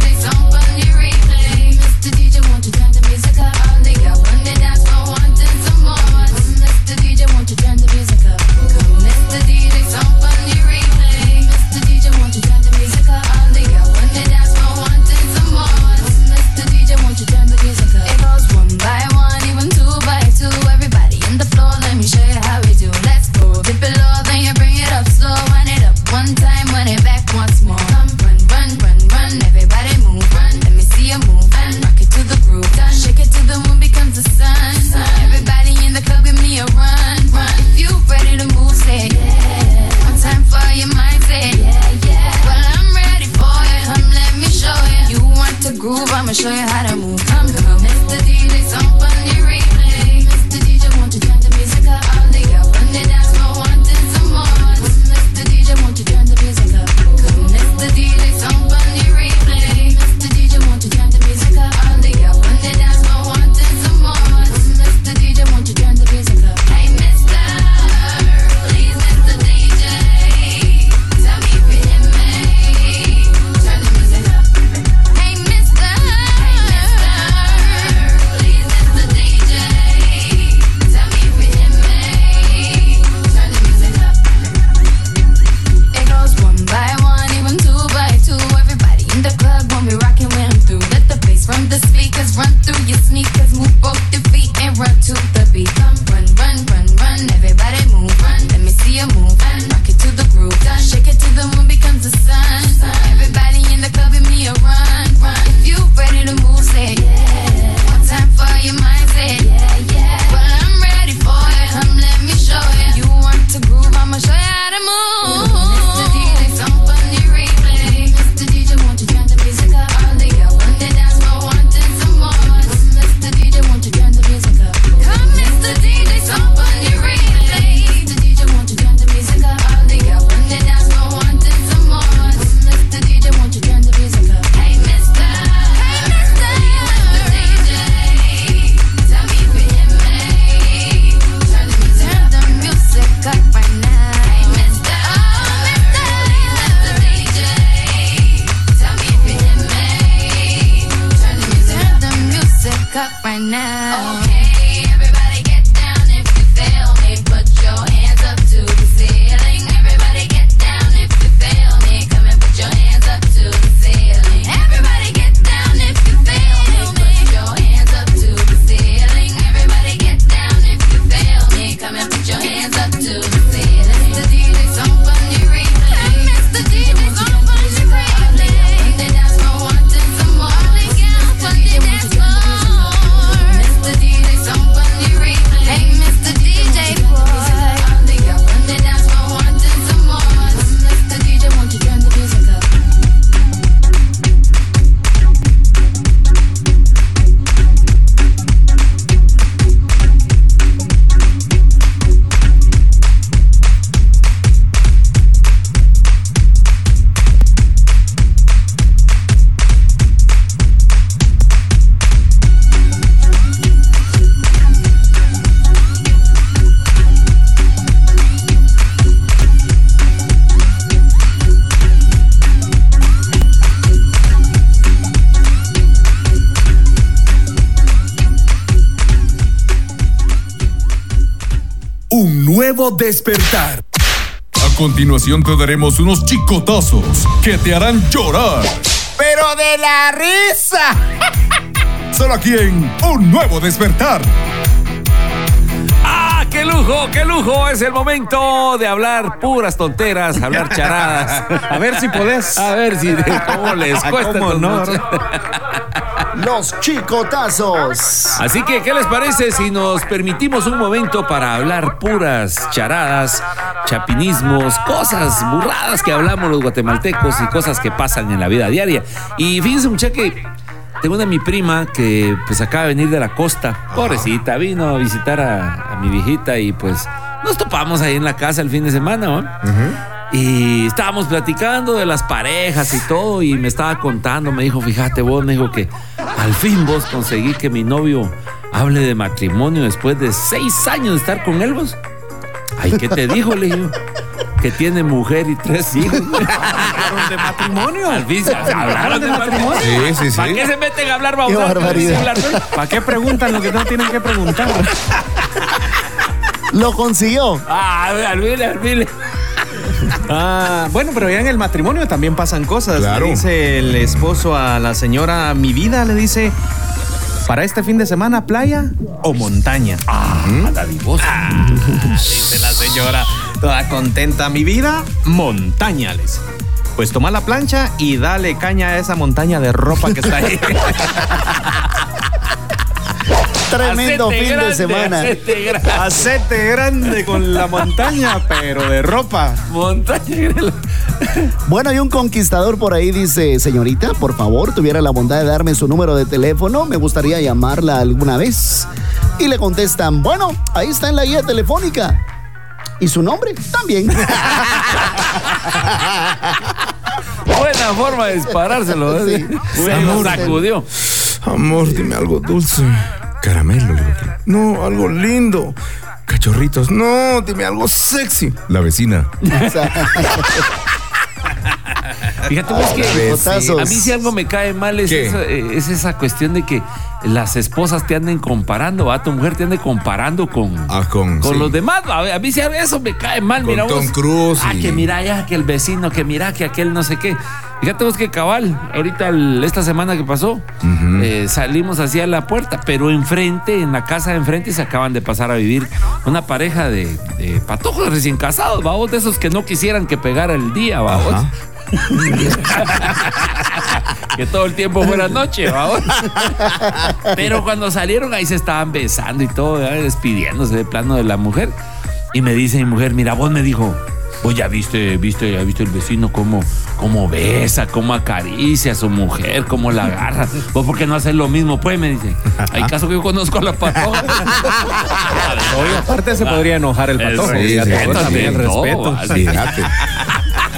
despertar. A continuación te daremos unos chicotazos que te harán llorar. Pero de la risa. Solo aquí en Un Nuevo Despertar. ¡Ah, qué lujo, qué lujo! Es el momento de hablar puras tonteras, hablar charadas. A ver si podés. A ver si cómo les cuesta. ¿Cómo no? Los chicotazos. Así que, ¿qué les parece si nos permitimos un momento para hablar puras charadas, chapinismos, cosas burradas que hablamos los guatemaltecos y cosas que pasan en la vida diaria? Y fíjense, muchachos, que tengo una mi prima que pues acaba de venir de la costa. Pobrecita, vino a visitar a, a mi viejita y pues nos topamos ahí en la casa el fin de semana, ¿no? Y estábamos platicando de las parejas y todo, y me estaba contando, me dijo, fíjate vos, me dijo que al fin vos conseguí que mi novio hable de matrimonio después de seis años de estar con él, vos. Ay, ¿qué te dijo? Le digo, que tiene mujer y tres hijos. ¿Hablaron de matrimonio? Al fin se hablaron de matrimonio. Sí, sí, sí. ¿Para qué se meten a hablar babosadas? barbaridad. ¿Para qué preguntan lo que no tienen que preguntar? Lo consiguió. Ah, olvídate, olvídate. Ah, bueno, pero ya en el matrimonio también pasan cosas. Claro. Le dice el esposo a la señora, mi vida, le dice, para este fin de semana, playa o montaña. Ah, dadivoso. Dice la señora, toda contenta, mi vida, montaña, le dice. Pues toma la plancha y dale caña a esa montaña de ropa que está ahí. Tremendo Hacete fin de semana. hacete grande. Hacete grande con la montaña, pero de ropa. Montaña. Bueno, hay un conquistador por ahí dice, señorita, por favor, tuviera la bondad de darme su número de teléfono, me gustaría llamarla alguna vez. Y le contestan, bueno, ahí está en la guía telefónica. ¿Y su nombre? También. Buena forma de disparárselo. Sí. ¿eh? Lo sacudió. Amor, dime algo dulce. Caramelo, le digo. No, algo lindo. Cachorritos. No, dime algo sexy. La vecina. Fíjate vos que Botazos. a mí si algo me cae mal es, ¿Qué? esa, eh, es esa cuestión de que las esposas te anden comparando, ¿va? tu mujer te ande comparando con, Ah, con, con sí. los demás. A mí si eso me cae mal, Con mira Tom vos. Cruise Ah, y- que mira ya, que el vecino, que mira, que aquel no sé qué. Fíjate vos que cabal, ahorita el- esta semana que pasó, eh, salimos hacia la puerta, pero enfrente, en la casa de enfrente, se acaban de pasar a vivir una pareja de, de patojos recién casados, vamos, de esos que no quisieran que pegara el día, vamos. Ajá. que todo el tiempo fuera noche, vamos. Pero cuando salieron ahí se estaban besando y todo, ¿verdad? despidiéndose de plano de la mujer. Y me dice mi mujer, mira, vos me dijo, vos ya viste, viste, ya viste el vecino cómo, cómo besa, cómo acaricia a su mujer, cómo la agarra. Vos por qué no haces lo mismo, pues, me dice. Hay caso que yo conozco a la patoja. Oye, aparte se podría enojar el El patojo. sí, sí, vos también, no, respeto. Fíjate.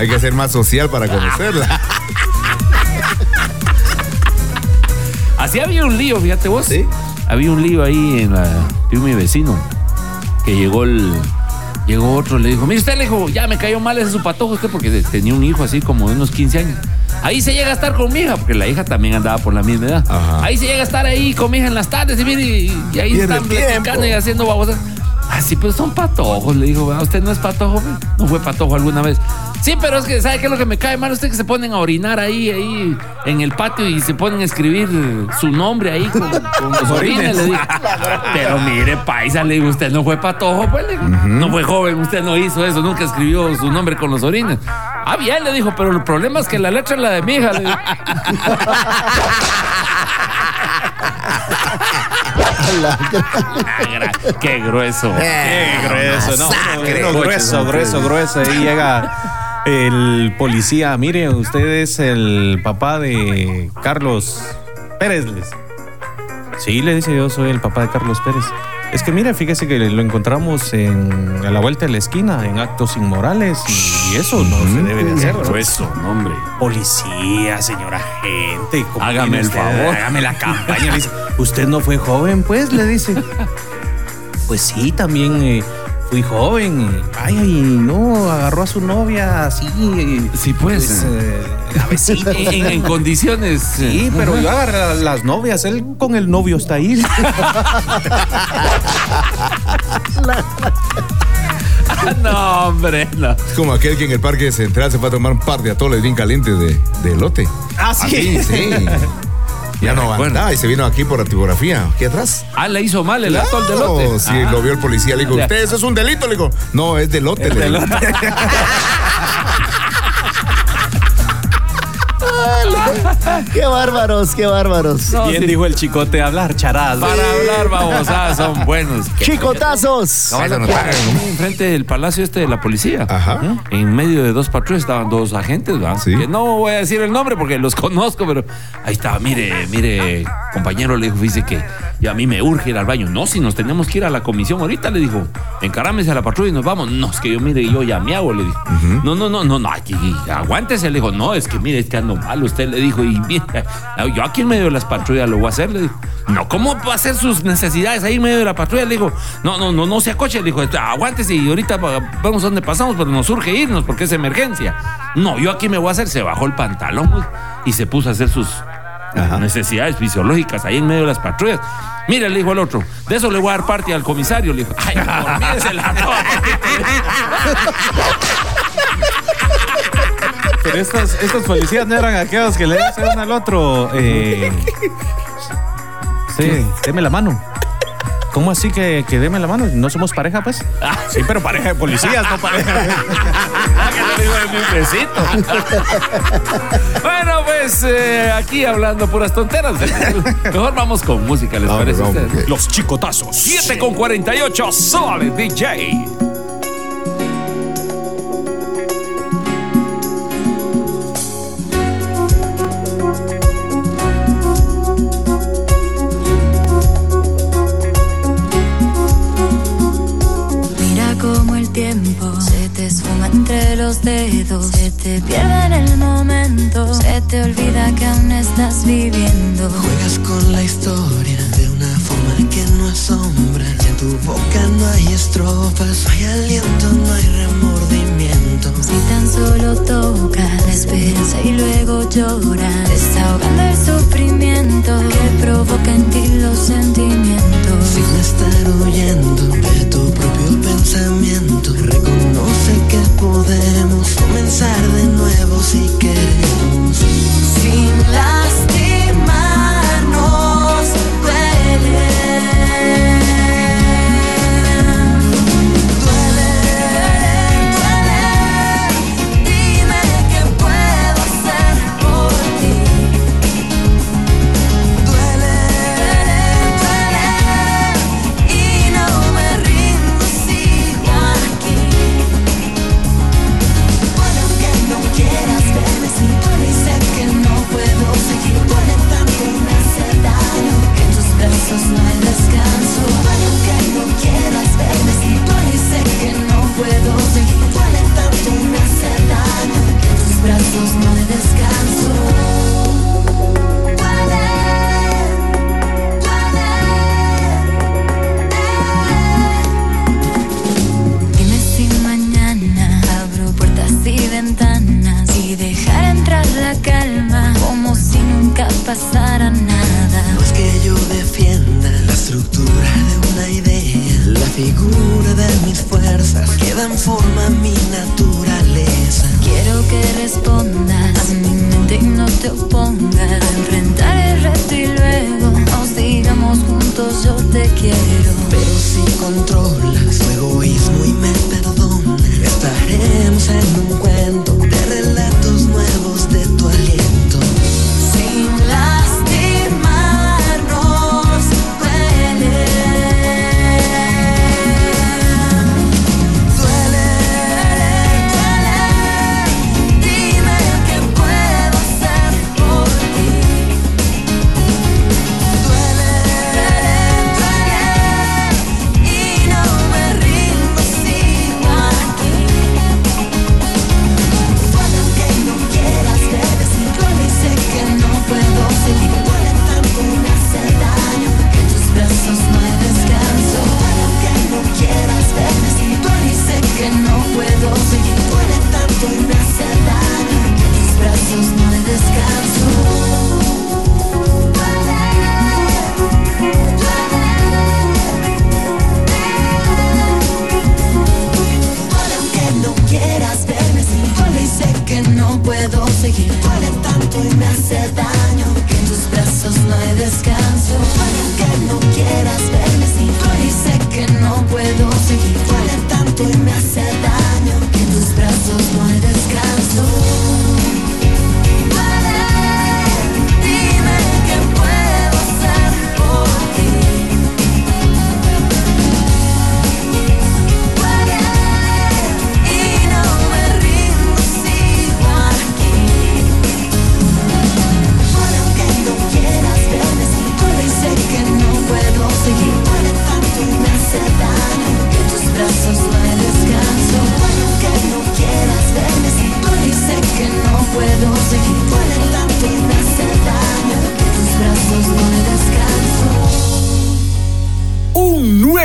Hay que ser más social para conocerla. Así había un lío, fíjate vos. ¿Sí? Había un lío ahí en la. Digo, mi vecino. Que llegó el. Llegó otro, le dijo, mire usted, le dijo, ya me cayó mal ese su patojo usted porque tenía un hijo así como de unos 15 años. Ahí se llega a estar con mi hija, porque la hija también andaba por la misma edad. Ajá. Ahí se llega a estar ahí con mi hija en las tardes y mire, y, y ahí están platicando y haciendo babosas. Así pues son patojos, le digo, "Ah, usted no es patojo, no fue patojo alguna vez. Sí, pero es que, ¿sabe qué es lo que me cae mal? Usted que se ponen a orinar ahí, ahí en el patio y se ponen a escribir su nombre ahí con, con los orines, le digo. Pero mire, paisa, le digo, usted no fue patojo, pues, le digo. No fue joven, usted no hizo eso, nunca escribió su nombre con los orines. Ah, bien, le dijo, pero el problema es que la letra es la de mi hija, le digo. Qué grueso. Qué grueso, no, uno grueso, grueso, grueso. Ahí llega el policía. Mire, usted es el papá de Carlos Pérez. Sí, le dice yo soy el papá de Carlos Pérez. Es que mire, fíjese que lo encontramos en, a la vuelta de la esquina en actos inmorales y eso no se debe de hacer. no, hombre. Policía, señora gente, ¿cómo Hágame el usted? favor. Hágame la campaña. Le dice, usted no fue joven, pues, le dice. Pues sí, también eh, fui joven. eh, Ay, ay, no, agarró a su novia así. Sí, pues. eh, la vecina. En, en condiciones. Sí, pero yo agarré a las novias, él con el novio está ahí. no, hombre, no. Es como aquel que en el parque central se fue a tomar un par de atoles bien calientes de, de elote. Ah, sí. Así, sí. Ya no aguantaba y se vino aquí por la tipografía, aquí atrás. Ah, le hizo mal el atol de Claro, lote. Sí, Ah. lo vio el policía, le dijo, Ya. usted, eso es un delito, le dijo. No, es delote. le dijo. Qué bárbaros, qué bárbaros. No, Bien sí. dijo el chicote, hablar charadas. Para hablar, vamos, ah, son buenos. Chicotazos. Enfrente del palacio este de la policía. Ajá. ¿Eh? En medio de dos patrullas estaban dos agentes, ¿verdad? Sí. Que no voy a decir el nombre porque los conozco, pero ahí estaba, mire, mire, compañero, le dijo, dice que y a mí me urge ir al baño. No, si nos tenemos que ir a la comisión ahorita, le dijo, encarámese a la patrulla y nos vamos. No, es que yo, mire, yo ya me hago, le dijo. No, no, no, no, no, aquí, aguántese, le dijo, no, es que mire, es que ando mal, usted le dijo, y mira, yo aquí en medio de las patrullas lo voy a hacer, le dijo. No, ¿cómo va a hacer sus necesidades ahí en medio de la patrulla? Le dijo, no, no, no, no se acoche, le dijo, aguántese y ahorita va- vamos a donde pasamos, pero nos urge irnos porque es emergencia. No, yo aquí me voy a hacer, se bajó el pantalón pues, y se puso a hacer sus necesidades fisiológicas ahí en medio de las patrullas. Mire, le dijo el otro, de eso le voy a dar parte al comisario. Le dijo, ay, olvídese la Pero estas, estos policías no eran aquellos que le dicen uno al otro. Eh, sí, deme la mano. ¿Cómo así que, que deme la mano? ¿No somos pareja, pues? Sí, pero pareja de policías, no pareja. que le digo de mi besito. bueno, pues eh, aquí hablando puras tonteras. Mejor vamos con música, ¿les parece a ustedes? Los chicotazos. 7 con 48, Solid DJ. Estás viviendo.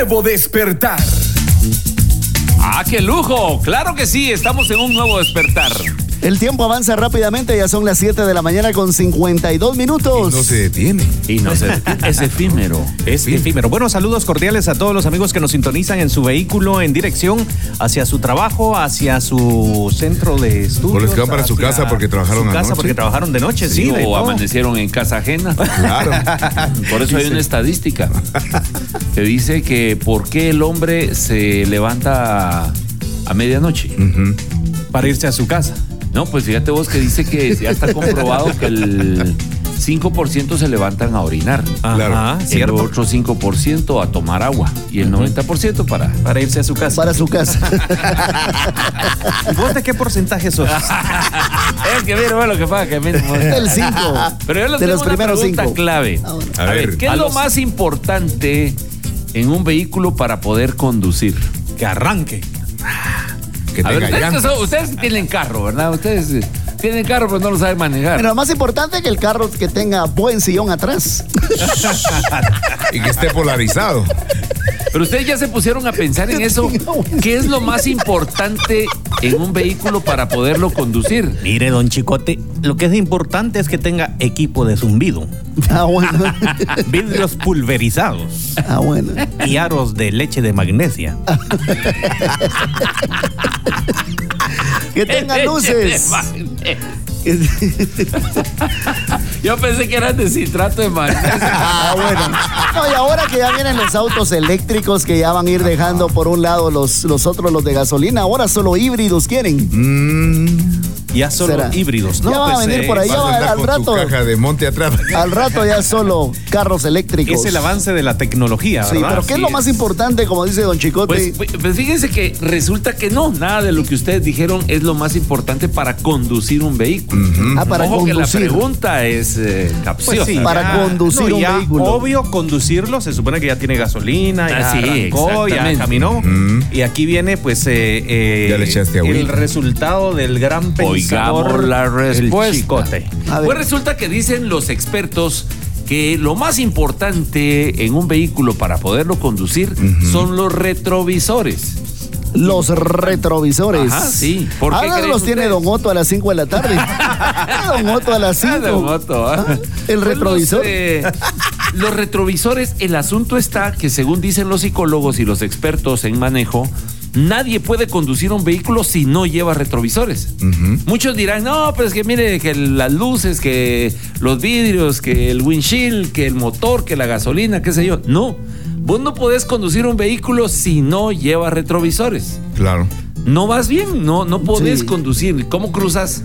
Nuevo despertar. ¡Ah, qué lujo! Claro que sí, estamos en un nuevo despertar. El tiempo avanza rápidamente, ya son las 7 de la mañana con 52 minutos. No se detiene. Y no sé, es efímero. Es efímero. Bueno, saludos cordiales a todos los amigos que nos sintonizan en su vehículo en dirección hacia su trabajo, hacia su centro de estudios. O les quedan para su casa porque trabajaron su casa anoche. porque trabajaron de noche, sí. O amanecieron en casa ajena. Claro. Por eso hay una estadística que dice que por qué el hombre se levanta a medianoche. Para irse a su casa. No, pues fíjate vos que dice que ya está comprobado que el 5% se levantan a orinar. Claro. Ajá, El cierto. otro 5% a tomar agua y el 90% para... Para irse a su casa. Para su casa. ¿Vos de qué porcentaje sos? es que mira, bueno, lo que pasa que mira, El 5. Pero yo les De tengo los una primeros pregunta cinco. clave. Ah. A ver, ¿qué a es lo los- más importante en un vehículo para poder conducir? que arranque. Que A ver, tenga ustedes, llantas. son- ustedes tienen carro, ¿verdad? Ustedes eh, tienen carro, pero no lo saben manejar. Pero lo más importante es que el carro que tenga buen sillón atrás. Y que esté polarizado. Pero ustedes ya se pusieron a pensar en eso. ¿Qué es lo más importante en un vehículo para poderlo conducir? Mire, don Chicote, lo que es importante es que tenga equipo de zumbido, Ah, bueno. vidrios pulverizados Ah, bueno. y aros de leche de magnesia. Que tenga luces. Yo pensé que eran de citrato de magnesio. Ah, bueno. No, y ahora que ya vienen los autos eléctricos que ya van a ir dejando por un lado los, los otros, los de gasolina, ahora solo híbridos quieren. Mm, Ya solo ¿Será? híbridos, ¿no? Ya va a Pues, venir eh, por ahí. vas a va, andar al con rato. tu caja de monte atrás. Al rato ya solo carros eléctricos. Es el avance de la tecnología, Sí, ¿verdad? pero ¿qué es lo más importante, como dice Don Chicote? Pues, pues fíjense que resulta que no, nada de lo que ustedes dijeron es lo más importante para conducir un vehículo. ah, para Ojo que la conducir. pregunta es eh, capciosa. Pues sí, Para ya- conducir un ya, vehículo. Obvio, conducirlo, se supone que ya tiene gasolina, ya Ah, sí, arrancó, ya caminó. Y aquí viene, pues, eh, eh, Ya le echaste el agüita. resultado del gran pensador. Oigamos la el respuesta. Pues resulta que dicen los expertos que lo más importante en un vehículo para poderlo conducir son los retrovisores. Los retrovisores. Ajá, sí. ¿Por qué Ahora los tiene? Don Otto a las 5 de la tarde. don Otto a las 5. Ah, moto, ¿ah? El Pues retrovisor. Los, eh, los retrovisores, el asunto está que según dicen los psicólogos y los expertos en manejo, nadie puede conducir un vehículo si no lleva retrovisores. Muchos dirán, no, pero es que mire, que las luces, que los vidrios, que el windshield, que el motor, que la gasolina, qué sé yo. No, vos no podés conducir un vehículo si no lleva retrovisores. Claro. No vas bien, no, no podés Sí. conducir. ¿Cómo cruzas?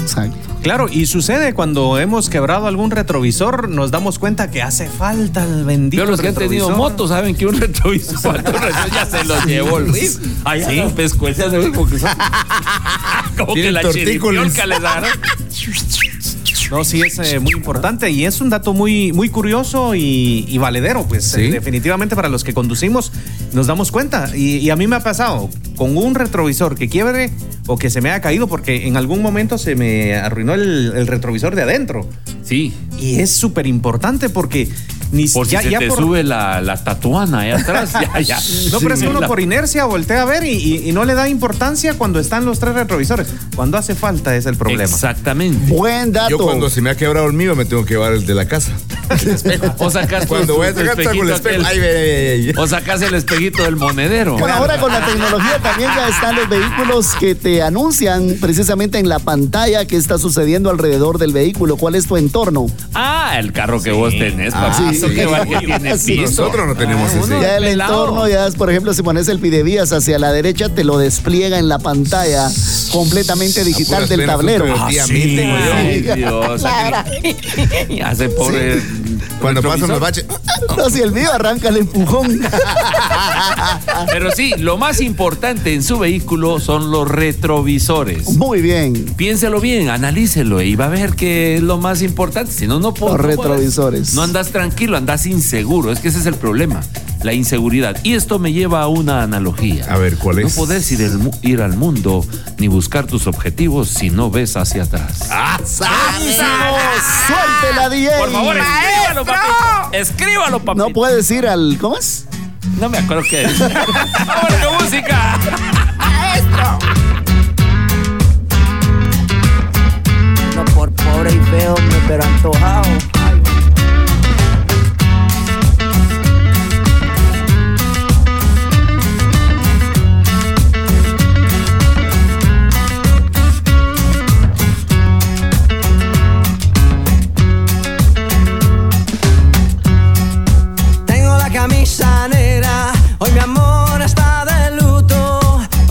Exacto. Claro, y sucede cuando hemos quebrado algún retrovisor, nos damos cuenta que hace falta el bendito Yo los que han tenido retrovisor. motos saben que un retrovisor, un retrovisor ya se los llevó el RIF. Allá Sí. los pescuezas se ven como que son- como que la les agarra. No, sí es eh, muy importante y es un dato muy, muy curioso y, y valedero, pues Sí. eh, definitivamente para los que conducimos nos damos cuenta. Y, y a mí me ha pasado con un retrovisor que quiebre o que se me haya caído porque en algún momento se me arruinó el, el retrovisor de adentro. Sí, Y es súper importante porque ni por si ya, se ya te por- sube la, la tatuana ahí atrás. ya, ya. No, pero es que uno La- por inercia voltea a ver y, y- y no le da importancia cuando están los tres retrovisores. Cuando hace falta es el problema. Exactamente. Buen dato. Yo cuando se me ha quebrado el mío me tengo que llevar el de la casa. O sacas Cuando voy a sacar el espejo. Ay. O sacas el espejito del monedero. Bueno, ahora con la tecnología también ya están los vehículos que te anuncian precisamente en la pantalla qué está sucediendo alrededor del vehículo, cuál es tu entorno. Ah, el carro que vos tenés, Ah, papi. sí, Eso que va que tiene Sí. piso. Nosotros no tenemos Ah, ese. Ya el pelado. entorno, ya es, por ejemplo, si pones el pidevías hacia la derecha, te lo despliega en la pantalla completamente digital del tablero. Ah, sí, Dios. Ya se pobre. Cuando pasan los baches. No, si el mío arranca el empujón. Pero sí, lo más importante en su vehículo son los retrovisores. Muy bien. Piénselo bien, analícelo y va a ver que es lo más importante. Si no, no puedo. Los no puedes. retrovisores. No andas tranquilo, andas inseguro. Es que ese es el problema, la inseguridad. Y esto me lleva a una analogía. A ver, ¿cuál No es? podés ir, el mu- ir al mundo ni buscar tus objetivos si no ves hacia atrás. Suéltela, DJ. Por favor, escríbalo, papito. Escríbalo, papito. No puedes ir al. ¿Cómo es? No me acuerdo qué es. ¡Vámonos con música! No por pobre y feo, pero antojado.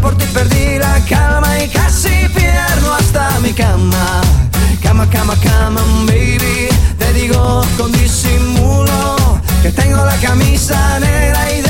por ti perdí la calma y casi pierdo hasta mi cama. Cama, cama, cama, baby. Te digo con disimulo que tengo la camisa negra y debajo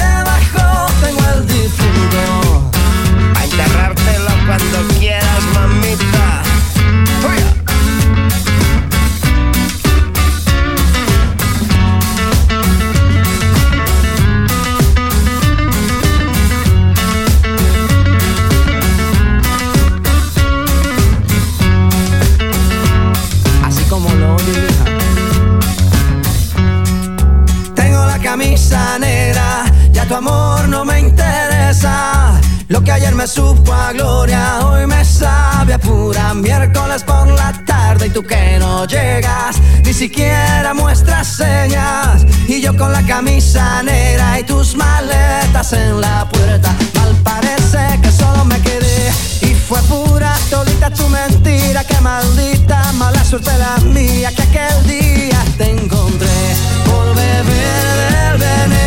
tu amor no me interesa. Lo que ayer me supo a gloria, hoy me sabe a pura miércoles por la tarde. Y tú que no llegas, ni siquiera muestras señas. Y yo con la camisa negra y tus maletas en la puerta, mal parece que solo me quedé. Y fue pura todita tu mentira, que maldita mala suerte la mía que aquel día te encontré. Por beber veneno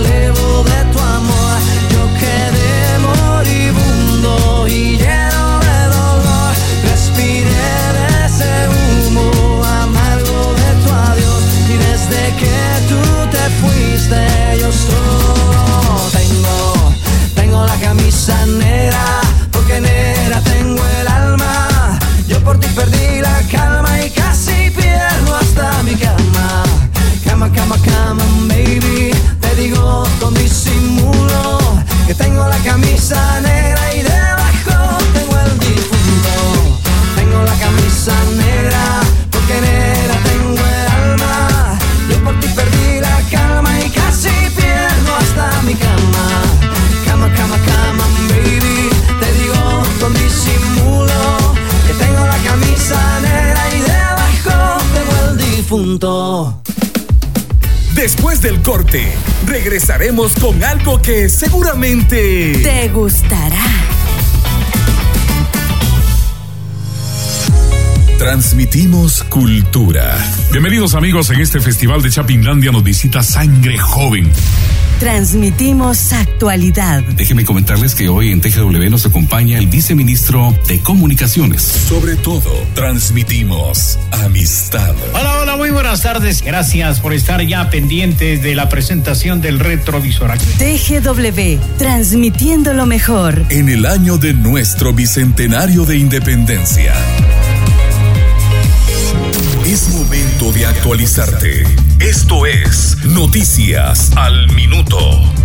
malevo de tu amor. Yo quedé moribundo y lleno de dolor. Respiré de ese humo amargo de tu adiós y desde que tú te fuiste yo solo tengo, tengo la camisa negra porque negra tengo el alma. Yo por ti perdí la calma y casi pierdo hasta mi cama. Cama, cama, cama, baby. Disimulo que tengo la camisa negra Después del corte, regresaremos con algo que seguramente... Te gustará. Transmitimos cultura. Bienvenidos amigos, en este festival de Chapinlandia nos visita Sangre Joven. Transmitimos actualidad. Déjenme comentarles que hoy en TGW nos acompaña el viceministro de Comunicaciones. Sobre todo, transmitimos amistad. Hola, hola, muy buenas tardes. Gracias por estar ya pendientes de la presentación del retrovisor aquí. TGW, transmitiendo lo mejor. En el año de nuestro bicentenario de independencia. Es momento de actualizarte. Esto es Noticias al Minuto.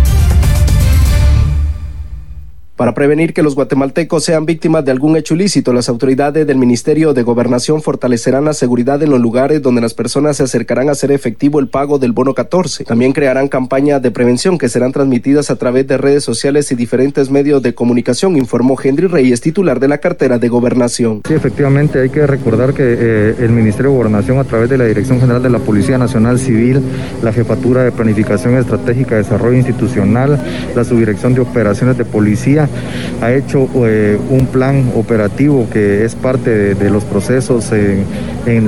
Para prevenir que los guatemaltecos sean víctimas de algún hecho ilícito, las autoridades del Ministerio de Gobernación fortalecerán la seguridad en los lugares donde las personas se acercarán a hacer efectivo el pago del bono 14. También crearán campañas de prevención que serán transmitidas a través de redes sociales y diferentes medios de comunicación, informó Henry Reyes, titular de la cartera de Gobernación. Sí, efectivamente, hay que recordar que eh, el Ministerio de Gobernación, a través de la Dirección General de la Policía Nacional Civil, la Jefatura de Planificación Estratégica de Desarrollo Institucional, la Subdirección de Operaciones de Policía, ha hecho eh, un plan operativo que es parte de, los procesos en,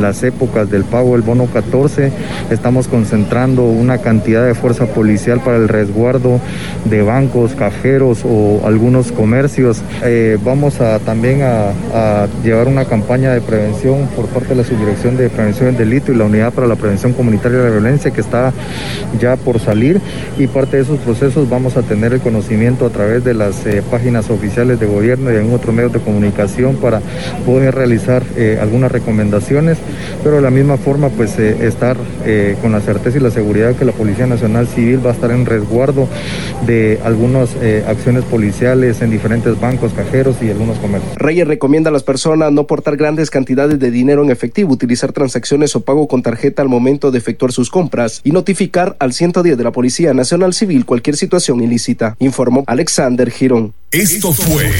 las épocas del pago del bono 14. Estamos concentrando una cantidad de fuerza policial para el resguardo de bancos, cajeros o algunos comercios. Eh, vamos a también a, a llevar una campaña de prevención por parte de la Subdirección de Prevención del Delito y la Unidad para la Prevención Comunitaria de la Violencia que está ya por salir y parte de esos procesos vamos a tener el conocimiento a través de las eh, páginas oficiales de gobierno y en otros medios de comunicación para poder realizar eh, algunas recomendaciones, pero de la misma forma pues eh, estar eh, con la certeza y la seguridad que la Policía Nacional Civil va a estar en resguardo de algunas eh, acciones policiales en diferentes bancos, cajeros y algunos comercios. Reyes recomienda a las personas no portar grandes cantidades de dinero en efectivo, utilizar transacciones o pago con tarjeta al momento de efectuar sus compras y notificar al 110 de la Policía Nacional Civil cualquier situación ilícita, informó Alexander Girón. Esto fue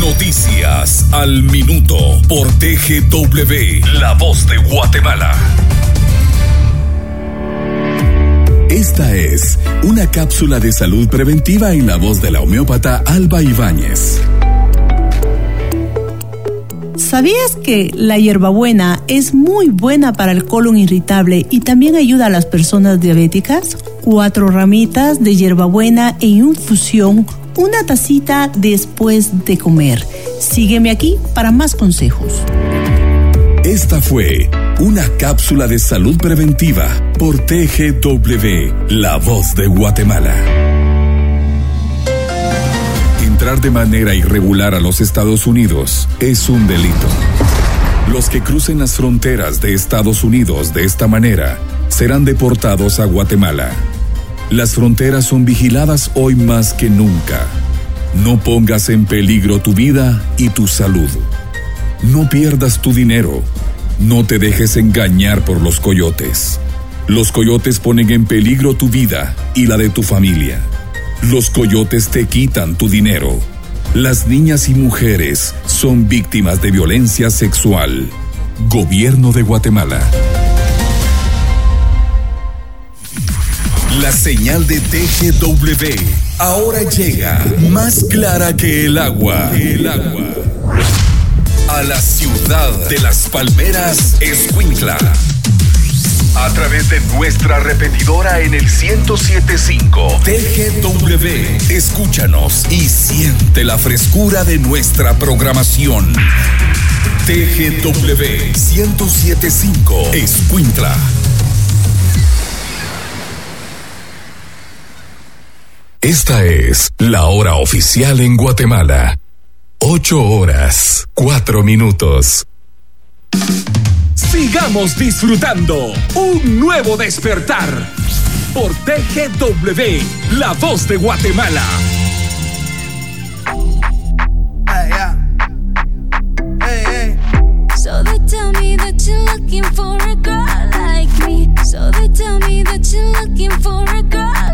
Noticias al Minuto por TGW, La Voz de Guatemala. Esta es una cápsula de salud preventiva en la voz de la homeópata Alba Ibáñez. ¿Sabías que la hierbabuena es muy buena para el colon irritable y también ayuda a las personas diabéticas? Cuatro ramitas de hierbabuena en infusión, una tacita después de comer. Sígueme aquí para más consejos. Esta fue una cápsula de salud preventiva por TGW, La Voz de Guatemala. Entrar de manera irregular a los Estados Unidos es un delito. Los que crucen las fronteras de Estados Unidos de esta manera serán deportados a Guatemala. Las fronteras son vigiladas hoy más que nunca. No pongas en peligro tu vida y tu salud. No pierdas tu dinero. No te dejes engañar por los coyotes. Los coyotes ponen en peligro tu vida y la de tu familia. Los coyotes te quitan tu dinero. Las niñas y mujeres son víctimas de violencia sexual. Gobierno de Guatemala. La señal de TGW ahora llega más clara que el agua. El agua. A la ciudad de las palmeras, Escuintla. A través de nuestra repetidora en el 1075 TGW. Escúchanos y siente la frescura de nuestra programación. TGW 1075 Escuintla. Esta es la hora oficial en Guatemala. 8 horas, 4 minutos. Sigamos disfrutando un nuevo despertar por TGW, La Voz de Guatemala. So they tell me that you're looking for a girl like me. So they tell me that you're looking for a girl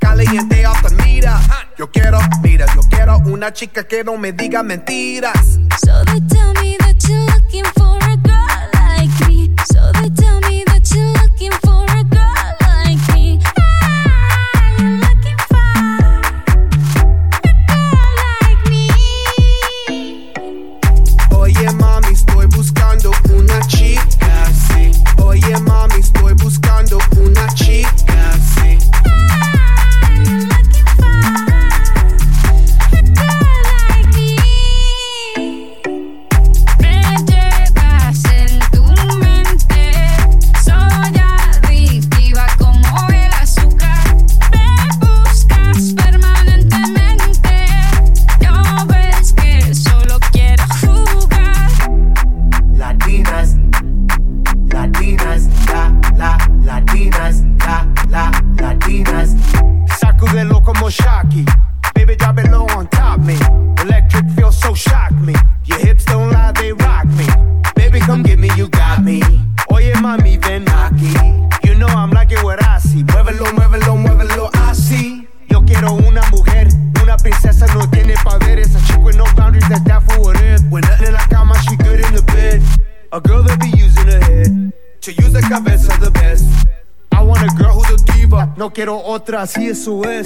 Caliente off the meter. Yo quiero, mira, yo quiero una chica que no me diga mentiras. So they tell me that you're looking for a girl Mochak. No quiero otra, así eso es.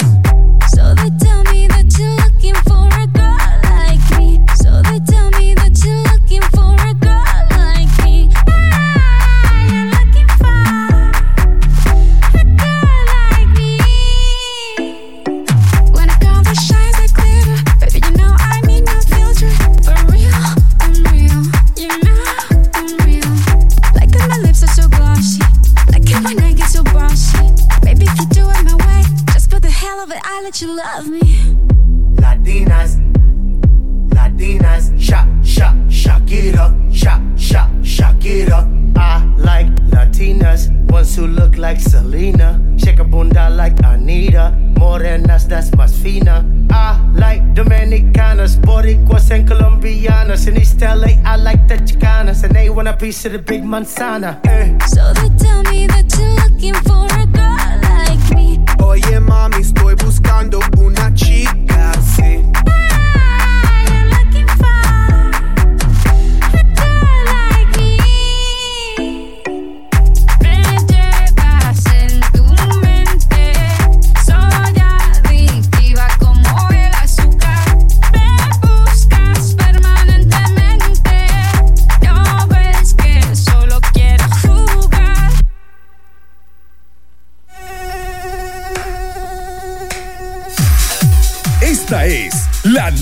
Piece of the big manzana. Eh. So they tell me that you're looking for a girl like me. Oye mami, estoy buscando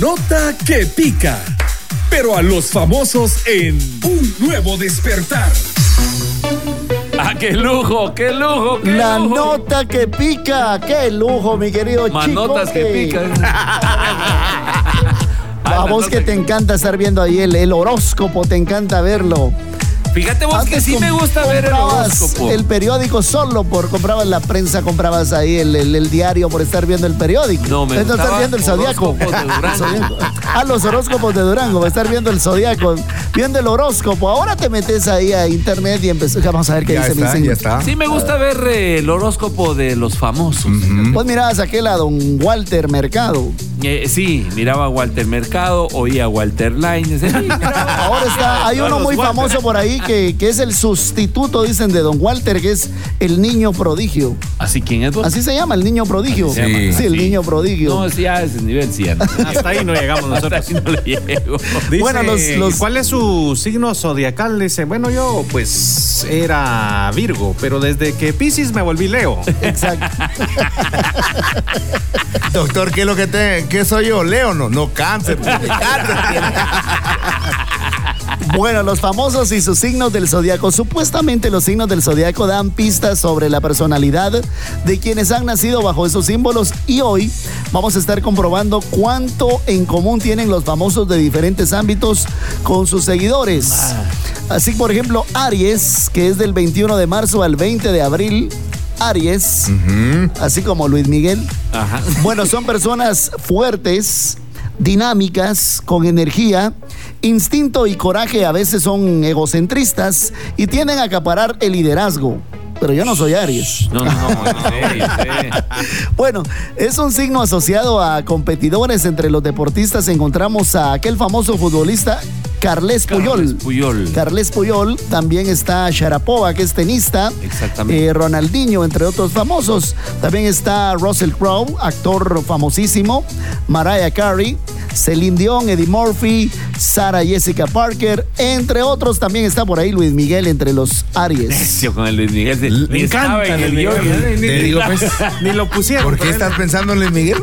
nota que pica. Pero a los famosos en un nuevo despertar. ¡Ah, qué lujo, qué lujo! Qué La lujo. nota que pica, qué lujo, mi querido chico. Manotas que pican. A vos que te encanta estar viendo ahí el, el horóscopo, te encanta verlo. Fíjate vos que sí me gusta ver el horóscopo. El periódico solo por comprabas la prensa, comprabas ahí el, el- el diario por estar viendo el periódico. No, me Entonces, estar viendo el zodiaco. Ah, los horóscopos de Durango, va a estar viendo el zodiaco, viendo el horóscopo. Ahora te metes ahí a internet y empezó. Vamos a ver qué Ya dice mi está, ya está. Sí me gusta ver eh, el horóscopo de los famosos. Vos mirabas aquel a don Walter Mercado. Eh, sí, miraba a Walter Mercado, oía a Walter Lines. eh, Ahora está, hay uno muy Walter. famoso por ahí que, que es el sustituto, dicen, de Don Walter, que es el niño prodigio. ¿Así quién es? Así se llama, el niño prodigio. Sí, el niño prodigio. No, sí, a ese nivel llego. Hasta ahí no llegamos nosotros. Hasta ahí no le llego. Dice, Bueno, los- los- ¿cuál es su signo zodiacal? Dice, bueno, yo pues era Virgo, pero desde que Pisces me volví Leo. Exacto. Doctor, ¿qué es lo que te, qué soy yo? Leo, no, no cáncer. tiene. Bueno, los famosos y sus signos del zodiaco. Supuestamente los signos del zodiaco dan pistas sobre la personalidad de quienes han nacido bajo esos símbolos y hoy vamos a estar comprobando cuánto en común tienen los famosos de diferentes ámbitos con sus seguidores. Así, por ejemplo, Aries, que es del 21 de marzo al 20 de abril. Aries, así como Luis Miguel. Ajá. Bueno, son personas fuertes, dinámicas, con energía, instinto y coraje. A veces son egocentristas y tienden a acaparar el liderazgo. Pero yo no soy Aries. No, no, no, sí. Bueno, es un signo asociado a competidores. Entre los deportistas encontramos a aquel famoso futbolista Carles Puyol. Carles Puyol. Carles Puyol. También está Sharapova, que es tenista. Exactamente. Eh, Ronaldinho, entre otros famosos. También está Russell Crowe, actor famosísimo. Mariah Carey. Celine Dion, Eddie Murphy, Sarah Jessica Parker, entre otros. También está por ahí Luis Miguel entre los Aries. Necio con el Luis Miguel. se- Me encanta en el Miguel. ¿eh? Ni- Te digo, pues, Ni lo pusieron. ¿por qué estás pensando en Luis Miguel?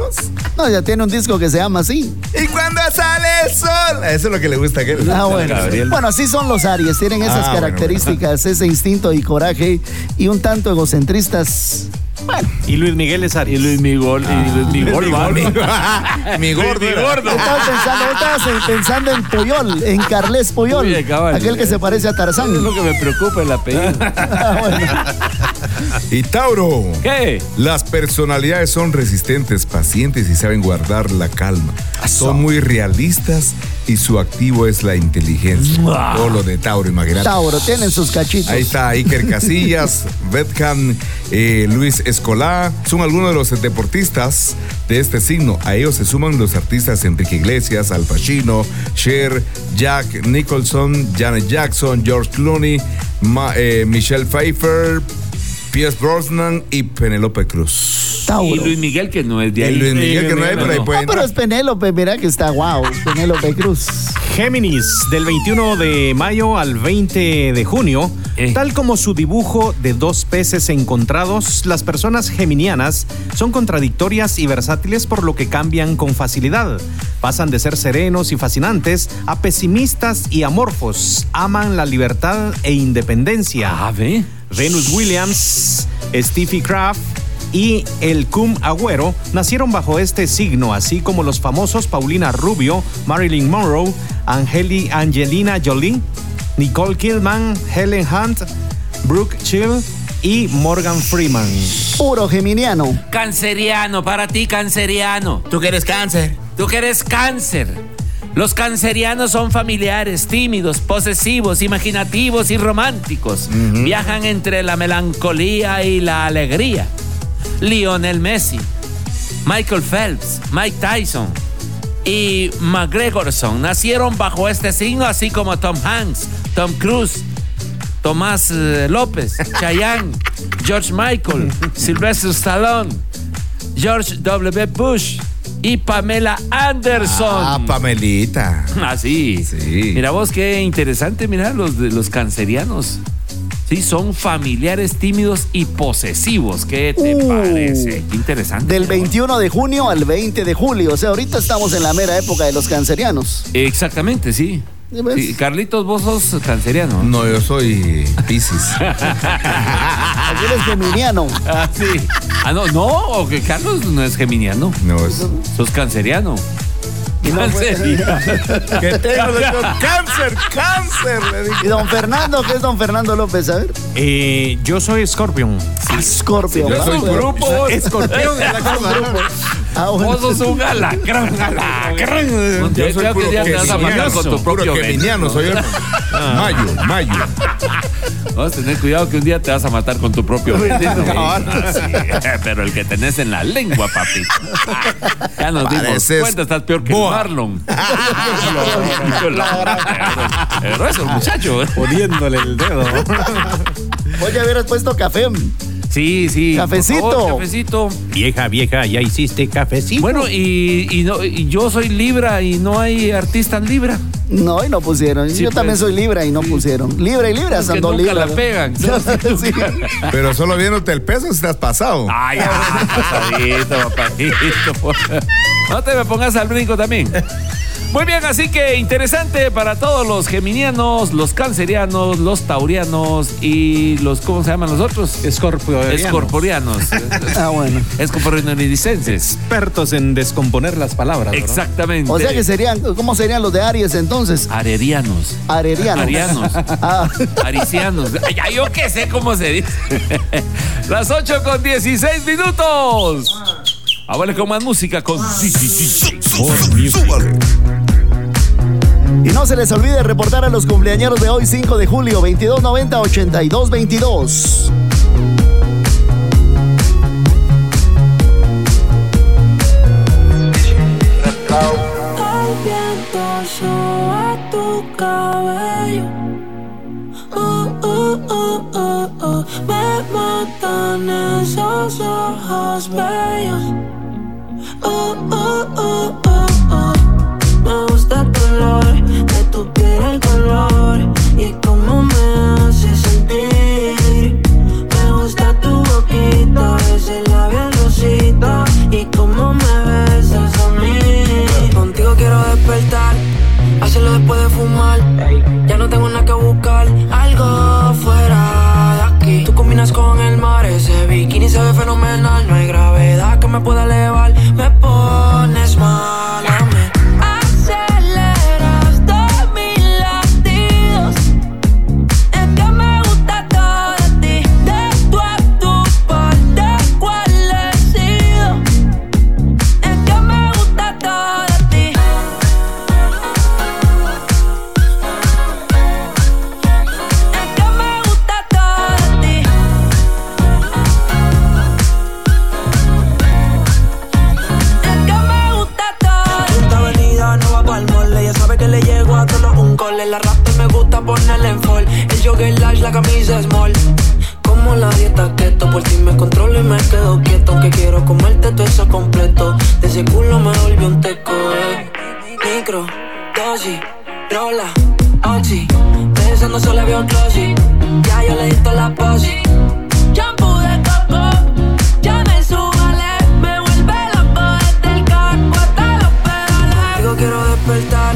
No, ya tiene un disco que se llama así. ¿Y cuando sale el sol? Eso es lo que le gusta a aquel. Ah, bueno. Gabriel. Bueno, así son los Aries, tienen esas Ah, bueno, características, ese instinto y coraje y un tanto egocentristas. Bueno, Y Luis Miguel es Y Aries. Luis Miguel. Y Luis Miguel. va. Mi gordo. Mi era. gordo. estaba pensando, estabas en- pensando en Puyol, en Carles Puyol, Uy, cabal. aquel que se parece a Tarzán. Es lo que me preocupa el apellido. Ah, bueno. Y Tauro. ¿Qué? Las personalidades son resistentes, pacientes y saben guardar la calma. Son muy realistas y su activo es la inteligencia. Mua. Todo lo de Tauro, imagínate. Tauro, tienen sus cachitos. Ahí está Iker Casillas, Betkan, eh, Luis Escolá. Son algunos de los deportistas de este signo. A ellos se suman los artistas Enrique Iglesias, Al Pacino, Cher, Jack Nicholson, Janet Jackson, George Clooney, Ma- eh, Michelle Pfeiffer, Pierce Brosnan y Penelope Cruz. Tauro. Y Luis Miguel, que no es de Y ahí. Luis Miguel, que no es, pero ahí puede No, pero es Penélope, mira que está guau. Penélope Cruz. Géminis, del 21 de mayo al 20 de junio, tal como su dibujo de dos peces encontrados, las personas geminianas son contradictorias y versátiles por lo que cambian con facilidad. Pasan de ser serenos y fascinantes a pesimistas y amorfos. Aman la libertad e independencia. Ah, ve. Venus Williams, Steffi Kraft y el Cum Agüero nacieron bajo este signo, así como los famosos Paulina Rubio, Marilyn Monroe, Angeli, Angelina Jolie, Nicole Kidman, Helen Hunt, Brooke Chill y Morgan Freeman. Puro geminiano. Canceriano, para ti, canceriano. ¿Tú que eres cáncer? Tú que eres cáncer. Los cancerianos son familiares, tímidos, posesivos, imaginativos y románticos. Viajan entre la melancolía y la alegría. Lionel Messi, Michael Phelps, Mike Tyson y McGregorson nacieron bajo este signo, así como Tom Hanks, Tom Cruise, Tomás eh, López, Chayanne, George Michael, Sylvester Stallone, George W. Bush y Pamela Anderson. Ah, Pamelita. Ah, sí. Mira vos qué interesante, mira, los, de- los cancerianos. Sí, son familiares tímidos y posesivos. ¿Qué te Uh. parece? Qué interesante. Del 21 de junio al 20 de julio. O sea, ahorita estamos en la mera época de los cancerianos. Exactamente, sí. Sí, Carlitos, vos sos canceriano. No, yo soy Pisces. Aquí eres geminiano. Ah, sí. Ah, no, no, o que Carlos no es geminiano. No, es. Sos canceriano. Canceriano. Que tengo doctor, cáncer, cáncer. le dije. Y don Fernando, ¿qué es don Fernando López? A ver. Eh, yo soy Scorpion. Scorpio. Yo soy grupo. Escorpión. Ah, bueno. Vos sos un alacrán, alacrán. Yo soy Creo que puro ya te vas a matar con tu propio geminiano, veneno. soy yo. Mayo, mayo. Vas a tener cuidado que un día te vas a matar con tu propio veneno. Ah, sí. Pero el que tenés en la lengua, papi. Ya nos dimos cuenta, estás peor que Marlon. Pero eso, muchacho. Poniéndole el dedo. Oye, hubieras puesto café. Sí, sí. por Cafecito. favor, cafecito. Vieja, vieja, ya hiciste cafecito. Bueno, y, y no, y yo soy Libra y no hay artista en Libra. No, y no pusieron. Sí, Yo también pues. soy Libra y no pusieron. Libra y Libra, son dos nunca Libras. la pegan. Sí. Pero solo viéndote el peso si te has pasado. Ay, ya, pasadito, papadito. No te me pongas al brinco también. Muy bien, así que interesante para todos los geminianos, los cancerianos, los taurianos y los, ¿cómo se llaman los otros? Escorpionianos. Escorporianos. Ah, bueno. Escorpionicenses. Expertos en descomponer las palabras. ¿verdad? Exactamente. O sea que serían, ¿cómo serían los de Aries entonces? Arerianos. Arerianos. Arianos. Ah, Aricianos. Ya yo qué sé cómo se dice. Las 8 con 16 minutos. Ahora con más música con y no se les olvide reportar a los cumpleañeros de hoy, 5 de julio, 2290-8222. El viento soba tu cabello. Uh. Me matan esos ojos bellos. Uh, uh, uh, uh, uh. Me gusta tu olor, de tu piel el color y cómo me hace sentir. Me gusta tu boquita, ese labial rosita y cómo me besas a mí. Contigo quiero despertar, hacerlo después de fumar. Ya no tengo nada que buscar, algo fuera de aquí. Tú combinas con el mar, ese bikini se ve fenomenal. No hay gravedad que me pueda elevar, me pones mal en fall. El jogger large, la camisa small. Como la dieta keto, por ti me controlo y me quedo quieto. Aunque quiero comerte todo eso completo. De ese culo me volvió un teco, eh. Micro, dosis, rola, oxi. Pensando solo veo glossy. Ya yo le di toda la posi. Shampoo de coco, ya me subale. Me vuelve loco desde el carro hasta los pedales. Digo quiero despertar,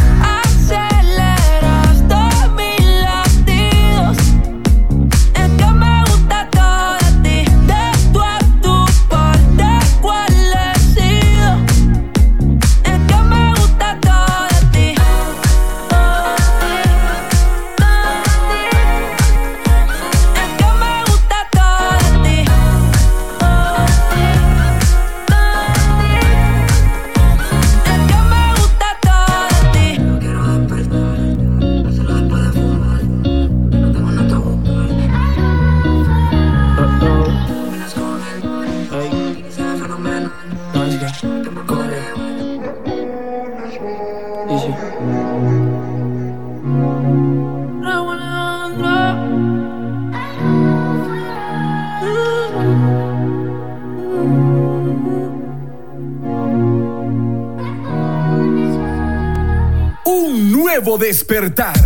Nuevo despertar.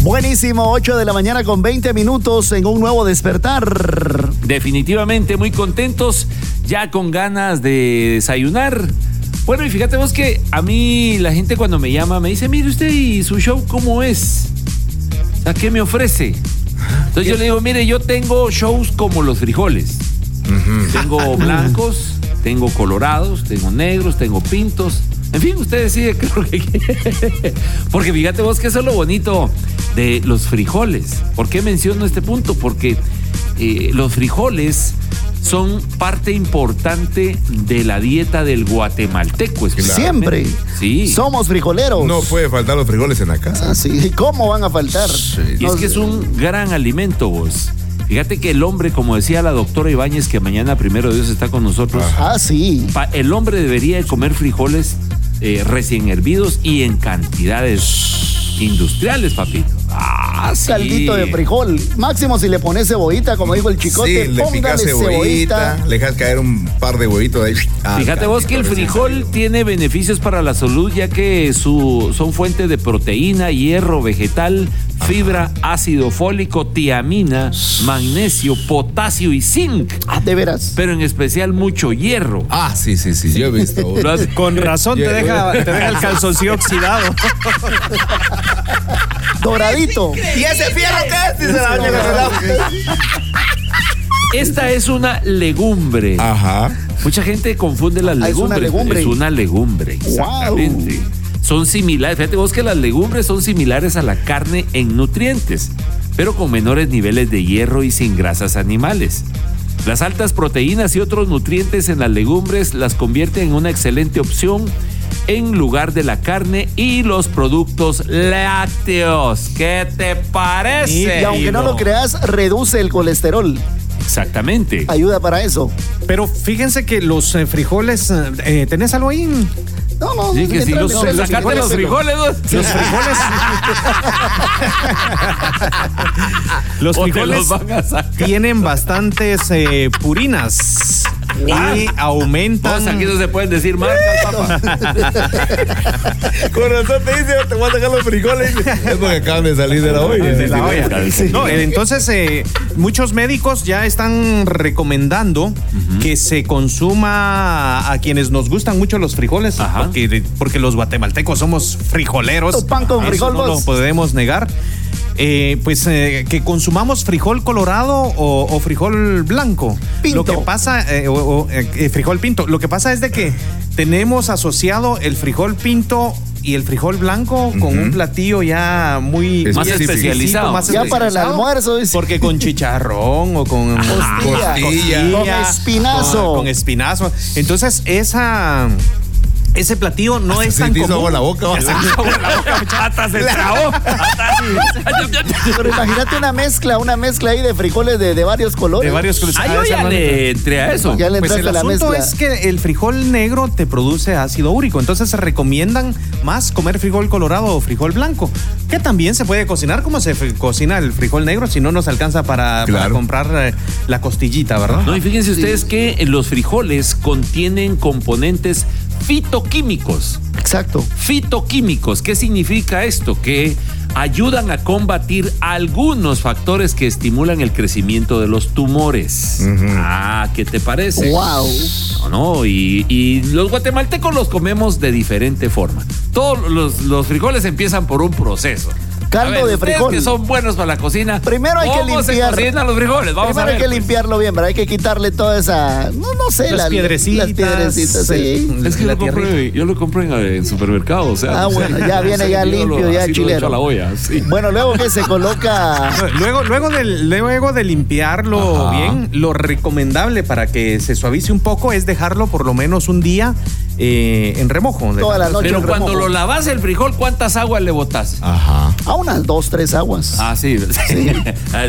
Buenísimo, 8 de la mañana con 20 minutos en un nuevo despertar. Definitivamente muy contentos, ya con ganas de desayunar. Bueno, y fíjate vos que a mí la gente cuando me llama me dice, mire usted, ¿y su show cómo es? Sea, ¿qué me ofrece? Entonces yo le digo, mire, yo tengo shows como los frijoles. Tengo blancos, tengo colorados, tengo negros, tengo pintos. En fin, usted decide qué es lo que quiere. Porque fíjate vos que eso es lo bonito de los frijoles. ¿Por qué menciono este punto? Porque eh, los frijoles son parte importante de la dieta del guatemalteco. Siempre. Sí. Somos frijoleros. No puede faltar los frijoles en la casa. Ah, sí. ¿Cómo van a faltar? Y es que es un gran alimento, vos. Fíjate que el hombre, como decía la doctora Ibáñez, que mañana primero Dios está con nosotros. Ah, sí. el hombre debería de comer frijoles eh, recién hervidos y en cantidades industriales, papito. Ah, sí. Caldito de frijol. Máximo si le pones cebollita, como dijo el chicote, Sí, le póngale picas cebollita, le dejas caer un par de huevitos ahí. Ah, Fíjate vos que el frijol tiene beneficios para la salud ya que su, son fuente de proteína, hierro vegetal, fibra, ácido fólico, tiamina, magnesio, potasio y zinc. Ah, de veras. Pero en especial mucho hierro. Ah, sí, sí, sí, yo he visto. Has- Con razón te deja, te deja el calzoncillo oxidado. Doradito. ¿Y ese fierro qué es? Dice la doña Gabriela. Esta es una legumbre. Ajá. Mucha gente confunde las Ah, es una legumbres. legumbre. Es una legumbre, exactamente. Son similares. Fíjate vos que las legumbres son similares a la carne en nutrientes, pero con menores niveles de hierro y sin grasas animales. Las altas proteínas y otros nutrientes en las legumbres las convierten en una excelente opción en lugar de la carne y los productos lácteos. ¿Qué te parece? Y aunque no lo creas, reduce el colesterol. Exactamente. Ayuda para eso. Pero fíjense que los eh, frijoles, eh, eh, ¿tenés algo ahí? No, no, Sí, que si los, sacate los frijoles, ¿no? Los frijoles. los O te frijoles los van a sacar. tienen bastantes eh, purinas y aumentan. Vos aquí no se pueden decir marcas, papá. Con razón te dice, te voy a sacar los frijoles. Es porque acaban de salir de la olla. de la olla. No, eh, entonces eh, muchos médicos ya están recomendando que se consuma a quienes nos gustan mucho los frijoles, porque, porque los guatemaltecos somos frijoleros. Tu pan con Eso frijol, no lo podemos negar. Eh, pues eh, que consumamos frijol colorado o, o frijol blanco. Pinto. Lo que pasa, eh, o- o, eh, frijol pinto. Lo que pasa es de que tenemos asociado el frijol pinto y el frijol blanco con un platillo ya muy Más especializado. más Ya para el almuerzo. dice. Porque con chicharrón o con Costilla. Con espinazo. Con, con espinazo. Entonces, esa. Ese platillo no es se tan común. agua en la boca, se agua en la boca, muchacho. Hasta se trabó. Pero imagínate una mezcla, una mezcla ahí de frijoles de, de varios colores. De varios colores. Ah, yo ya le entré a eso. Ya le Pues entraste el a la asunto mezcla. es que el frijol negro te produce ácido úrico, entonces se recomiendan más comer frijol colorado o frijol blanco, que también se puede cocinar como se cocina el frijol negro, si no nos alcanza para, comprar eh, la costillita, ¿verdad? No, y fíjense ustedes que los frijoles contienen componentes fitoquímicos. Exacto. Fitoquímicos, ¿qué significa esto? Que ayudan a combatir algunos factores que estimulan el crecimiento de los tumores. Ah, ¿qué te parece? Wow. No, no, y, y los guatemaltecos los comemos de diferente forma. Todos los, los frijoles empiezan por un proceso. Caldo ver, de frijol. que son buenos para la cocina. Primero hay que ¿Cómo limpiar. se los frijoles? Vamos Primero a ver. hay que pues. limpiarlo bien, pero hay que quitarle toda esa. No, no sé, Las la- piedrecitas, Las piedrecitas, sí. Es que La yo lo, compro, tierrita. yo lo compro en el supermercado, o sea. Ah, bueno, ya viene ya limpio, ya la olla, sí. Bueno, luego que se coloca. Luego, luego, de, luego de limpiarlo Ajá. bien, lo recomendable para que se suavice un poco es dejarlo por lo menos un día eh, en remojo. Toda la noche Pero en cuando remojo. lo lavas el frijol, ¿cuántas aguas le botas? Ajá. A unas dos, tres aguas. Ah, sí. Ah,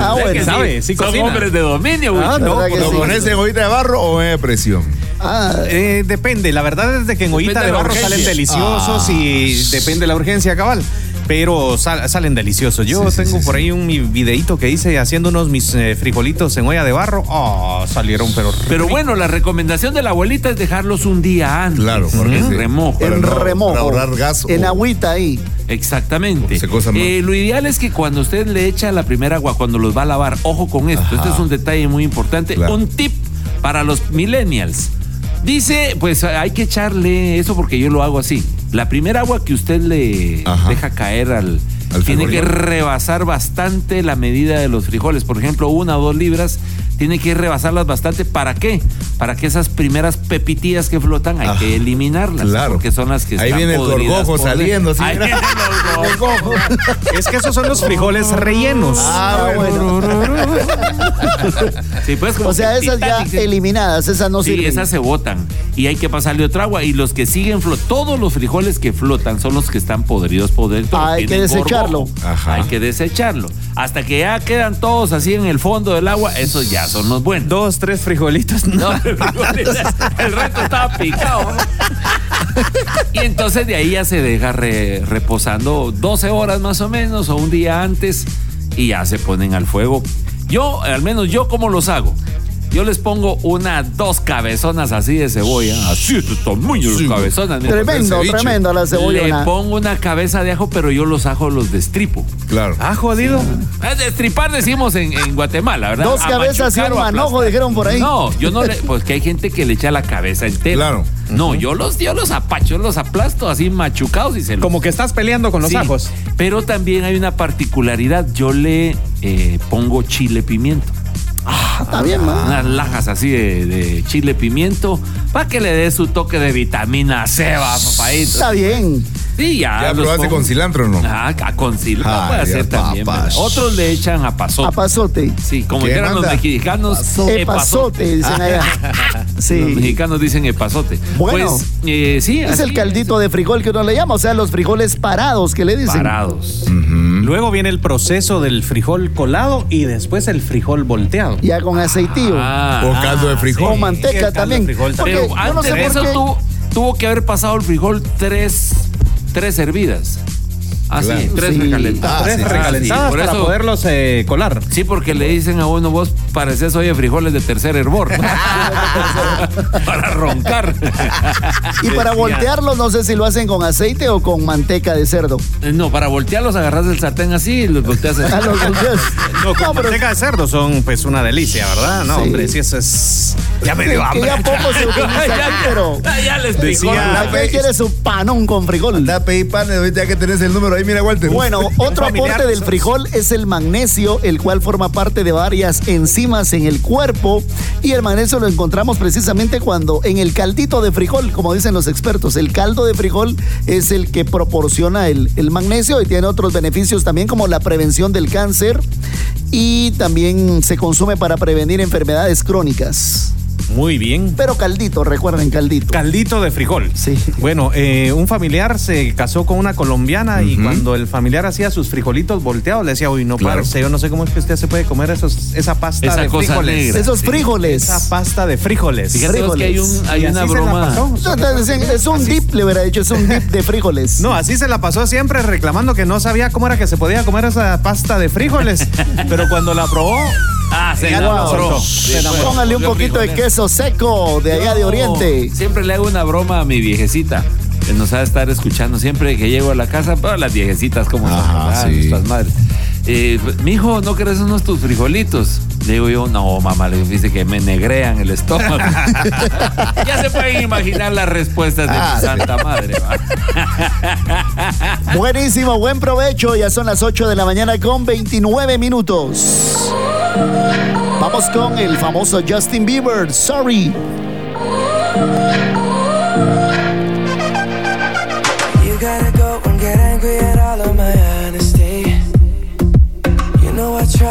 Ah, bueno. sí, Sabe, sí Son hombres de dominio, güey. Ah, no, ¿Verdad que ¿Lo sí? pones en ollita de barro o en presión? Ah, Eh, depende, la verdad es de que en ollita de barro salen deliciosos y depende de la urgencia cabal. Pero sal- salen deliciosos. Yo Sí, tengo sí, por sí. ahí un mi videito que hice haciendo unos mis eh, frijolitos en olla de barro. Oh, salieron pero Pero rico. bueno, la recomendación de la abuelita es dejarlos un día antes. Claro, porque en sí. remojo. En no- remojo. para ahorrar gas En o- agüita ahí. Exactamente. Se cosa más. Eh, lo ideal es que cuando usted le echa la primera agua, cuando los va a lavar, ojo con esto, Ajá. este es un detalle muy importante, Claro. un tip para los millennials. Dice, pues hay que echarle eso porque yo lo hago así. La primera agua que usted le Ajá. deja caer al... Al tiene que rebasar bastante la medida de los frijoles. Por ejemplo, una o dos libras, tiene que rebasarlas bastante. ¿Para qué? Para que esas primeras pepitillas que flotan hay que eliminarlas. Claro. Porque son las que Ahí están viene el gorgojo saliendo, así, Ahí viene el gorgojo. Es que esos son los frijoles rellenos. Ah, bueno. Sí, pues, como O sea, esas ya sí. eliminadas, esas no Sí, sirven. esas se botan y hay que pasarle otra agua y los que siguen flotando, todos los frijoles que flotan son los que están podridos por dentro. Ah, hay que tienen desecharlo. gorgojo. Ajá. Hay que desecharlo. Hasta que ya quedan todos así en el fondo del agua, esos ya son los buenos. Dos, tres frijolitos. No, el frijol- el resto estaba picado. Y entonces de ahí ya se deja re- reposando 12 horas más o menos o un día antes y ya se ponen al fuego. Yo, al menos yo, ¿cómo los hago? Yo les pongo una, dos cabezonas así de cebolla. Así, estos tamaños Sí. cabezonas. mira. Tremendo, tremendo la Le cebollona. pongo una cabeza de ajo, pero yo los ajos los destripo. Claro. Ah, jodido. Eh, Destripar decimos en, en Guatemala, ¿verdad? Dos A cabezas y un manojo, dijeron por ahí. No, yo no le. Pues que hay gente que le echa la cabeza entera. Claro. No, yo los, yo los apacho, los aplasto así machucados y se los. Como que estás peleando con los Sí, ajos. Pero también hay una particularidad. Yo le eh, pongo chile pimiento. Ah, está bien, man. Unas lajas así de, de chile pimiento para que le dé su toque de vitamina C, va, papadito. Está bien. Sí, ya. ¿Ya los probaste pongo- con cilantro o no? Ah, ah, con cilantro Ay, puede hacer también. Otros le echan a pasote. A pasote. Sí, como ¿Quién dijeran los mexicanos, Epazote, dicen allá. Los Sí. mexicanos dicen epazote. Bueno, pues, eh, sí, Es así el caldito de frijol que uno le llama, o sea, los frijoles parados que le dicen. Parados. Luego viene el proceso del frijol colado y después el frijol volteado. Ya con aceitillo. Ah, O caldo de frijol. Con sí, manteca el caldo de también. frijol Porque Pero yo no antes sé de eso tuvo, tuvo que haber pasado el frijol tres, tres hervidas. Así, Claro. tres Sí. recalentadas. Ah, Tres sí, recalentadas para eso- poderlos eh, colar. Sí, porque le dicen a uno, vos pareces hoy de frijoles de tercer hervor. para roncar. Y para voltearlos, no sé si lo hacen con aceite o con manteca de cerdo. No, para voltearlos agarras el sartén así y los volteas así. Ah, los volteas. No, con No, pero- manteca de cerdo son pues una delicia, ¿verdad? No, Sí. hombre, sí, eso es... Ya me dio que ya poco se utiliza aquí, pero ya, ya les. Decía- la que quiere su panón con frijol. Anda a pedir pan, ahorita que tenés el número ahí, mira, Walter. Bueno, otro aporte del frijol es el magnesio, el cual forma parte de varias enzimas en el cuerpo. Y el magnesio lo encontramos precisamente cuando en el caldito de frijol, como dicen los expertos, el caldo de frijol es el que proporciona el, el magnesio y tiene otros beneficios también como la prevención del cáncer y también se consume para prevenir enfermedades crónicas. Muy bien. Pero caldito, recuerden, caldito. Caldito de frijol. Sí. Bueno, eh, un familiar se casó con una colombiana y cuando el familiar hacía sus frijolitos volteados, le decía, uy, no, Claro. parce, yo no sé cómo es que usted se puede comer esos, esa pasta Esa de cosa frijoles. negra. Esos Sí. frijoles. Esa pasta de frijoles. Fíjate vos que hay, un, hay Y una así se la broma. pasó. No, te decían, es un dip, le hubiera dicho, es un dip de frijoles. No, así se la pasó siempre reclamando que no sabía cómo era que se podía comer esa pasta de frijoles. Pero cuando la probó, Ah, se Ya enamoró. se Póngale un poquito de frijolero. Seco de allá de Oriente. Siempre le hago una broma a mi viejecita. Que nos ha de estar escuchando siempre que llego a la casa, pero las viejecitas como son, nuestras madres. Eh, mi hijo, ¿no querés unos tus frijolitos? Le digo yo, no, mamá, le dice que me negrean el estómago. ya se pueden imaginar las respuestas de Ah, mi sí. santa madre. Buenísimo, buen provecho. Ya son las 8 de la mañana con 29 minutos. Vamos con el famoso Justin Bieber. Sorry.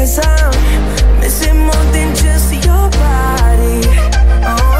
Cause I'm missing more than just your body. Oh,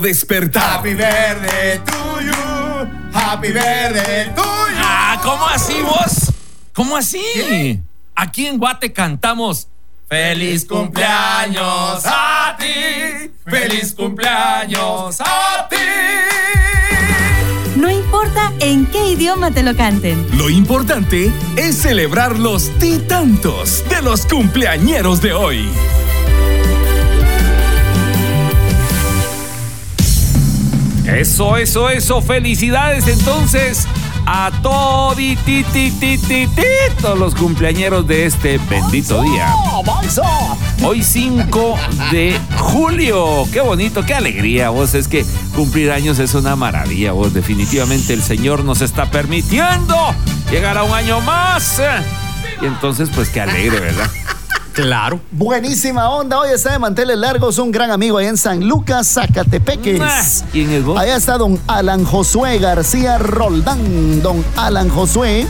nuevo despertar. Happy to you. Happy to you. Ah, ¿cómo así vos? ¿Cómo así? Aquí en Guate cantamos Feliz cumpleaños a ti. Feliz cumpleaños a ti. No importa en qué idioma te lo canten. Lo importante es celebrar los titantos de los cumpleañeros de hoy. Eso, eso, eso. Felicidades entonces a todos los cumpleañeros de este bendito día. Hoy 5 de julio. Qué bonito, qué alegría, vos. Es que cumplir años es una maravilla, vos. Definitivamente el Señor nos está permitiendo llegar a un año más. Y entonces, pues qué alegre, ¿verdad? Claro. Buenísima onda. Hoy está de manteles largos un gran amigo allá en San Lucas, Zacatepeques. Ah, ¿Quién es vos? Allá está don Alan Josué García Roldán. Don Alan Josué,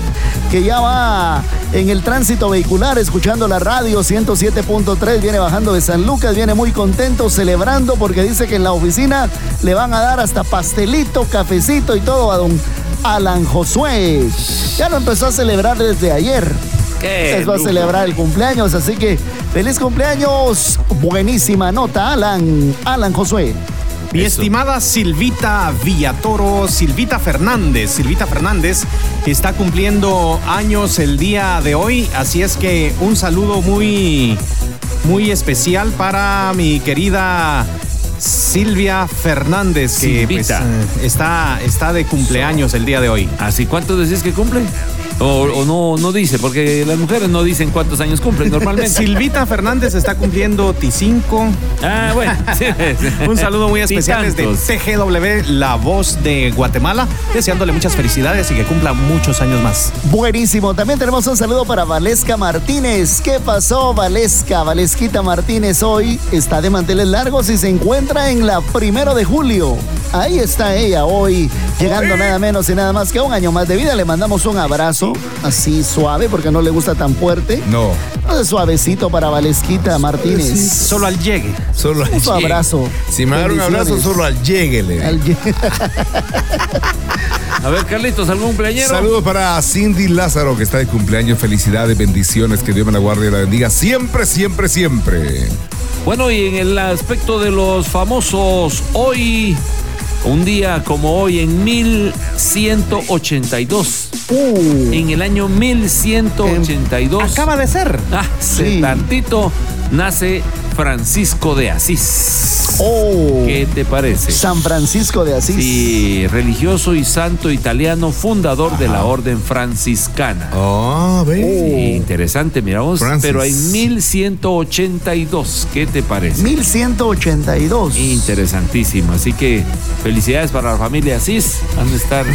que ya va en el tránsito vehicular escuchando la radio 107.3. Viene bajando de San Lucas, viene muy contento, celebrando porque dice que en la oficina le van a dar hasta pastelito, cafecito y todo a don Alan Josué. Ya lo empezó a celebrar desde ayer. Qué Les va a lujo. celebrar el cumpleaños, así que feliz cumpleaños. Buenísima nota, Alan. Alan Josué. Mi estimada Silvita Villatoro, Silvita Fernández. Silvita Fernández está cumpliendo años el día de hoy, así es que un saludo muy, muy especial para mi querida Silvia Fernández, que pues, eh, está, está de cumpleaños el día de hoy. ¿Así cuántos decís que cumple? O, o no, no dice, porque las mujeres no dicen cuántos años cumplen normalmente. Silvita Fernández está cumpliendo T5. Ah, bueno. Un saludo muy especial desde. TGW, la voz de Guatemala, deseándole muchas felicidades y que cumpla muchos años más. Buenísimo. También tenemos un saludo para Valesca Martínez. ¿Qué pasó, Valesca? Valesquita Martínez hoy está de manteles largos y se encuentra en la primero de julio. Ahí está ella hoy, llegando nada menos y nada más que a un año más de vida. Le mandamos un abrazo así suave porque no le gusta tan fuerte. No. Entonces, suavecito para Valesquita Martínez. Solo al llegue. Solo al Un llegue. abrazo. Si me dan un abrazo, solo al lleguele. Al lle- A ver, Carlitos, ¿algún cumpleañero? Saludos para Cindy Lázaro, que está de cumpleaños. Felicidades, bendiciones, que Dios me la guarde y la bendiga siempre, siempre, siempre. Bueno, y en el aspecto de los famosos, hoy, un día como hoy, en 1182. En el año 1182. Acaba de ser. Hace Sí. tantito nace Francisco de Asís. Oh, ¿Qué te parece? San Francisco de Asís. Sí, religioso y santo italiano, fundador de la orden franciscana. Ah, ve. Sí, interesante, mira vos. Francis. Pero hay 1182. ¿Qué te parece? 1182. Interesantísimo. Así que felicidades para la familia Asís. Han de estar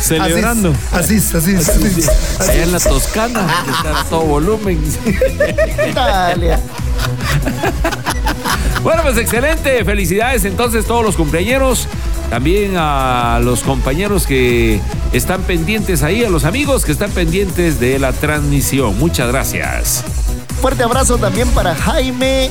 celebrando. Así, así, así. Allá en la Toscana, que está a todo volumen. Dale. Bueno, pues excelente. Felicidades entonces todos los cumpleañeros. También a los compañeros que están pendientes ahí, a los amigos que están pendientes de la transmisión. Muchas gracias. Fuerte abrazo también para Jaime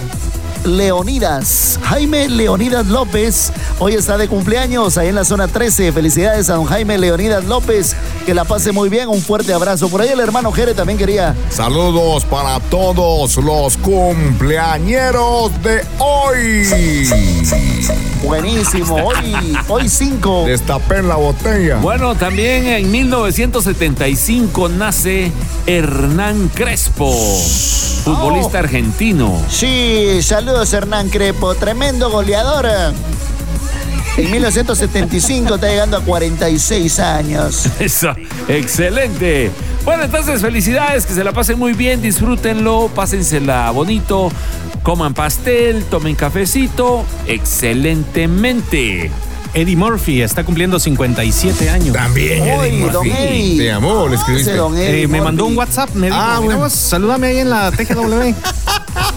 Leonidas. Jaime Leonidas López. Hoy está de cumpleaños ahí en la zona 13. Felicidades a don Jaime Leonidas López. Que la pase muy bien. Un fuerte abrazo. Por ahí el hermano Jere también quería. Saludos para todos los cumpleañeros de hoy. Buenísimo. Hoy, hoy 5. Destapen la botella. Bueno, también en 1975 nace Hernán Crespo, futbolista argentino. Sí, saludos Hernán Crepo. Tremendo goleador. En 1975 está llegando a 46 años. Eso, excelente. Bueno, entonces felicidades, que se la pasen muy bien, disfrútenlo, pásensela bonito, coman pastel, tomen cafecito, excelentemente. Eddie Murphy está cumpliendo 57 años. También, Eddie don Murphy. Eddie. Te amó, le escribiste. Don Eddie Eh, me mandó un WhatsApp, me dijo, Ah, "Mira bueno. salúdame ahí en la TGW.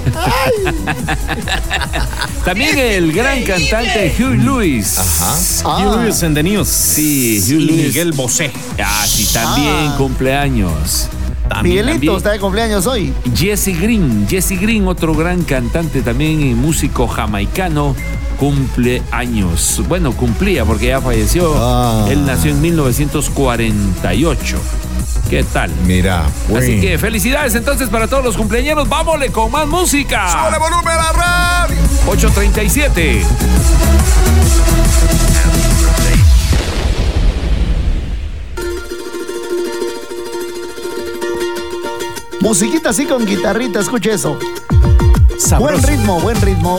También el gran cantante Hugh Lewis. Ajá. Ah. Lewis and the News. Sí, Hugh Lewis. Miguel Bosé. Ah, sí, también Ah. cumpleaños. También, Miguelito también. está de cumpleaños hoy. Jesse Green, Jesse Green, otro gran cantante también y músico jamaicano, cumple años. Bueno, cumplía porque ya falleció. Ah. Él nació en 1948. ¿Qué tal? Mira, pues. Así que felicidades entonces para todos los cumpleaños. Vámonos con más música. ¡Súbele volumen a la radio! 837. Musiquita así con guitarrita, escuche eso. Sabroso. Buen ritmo, buen ritmo.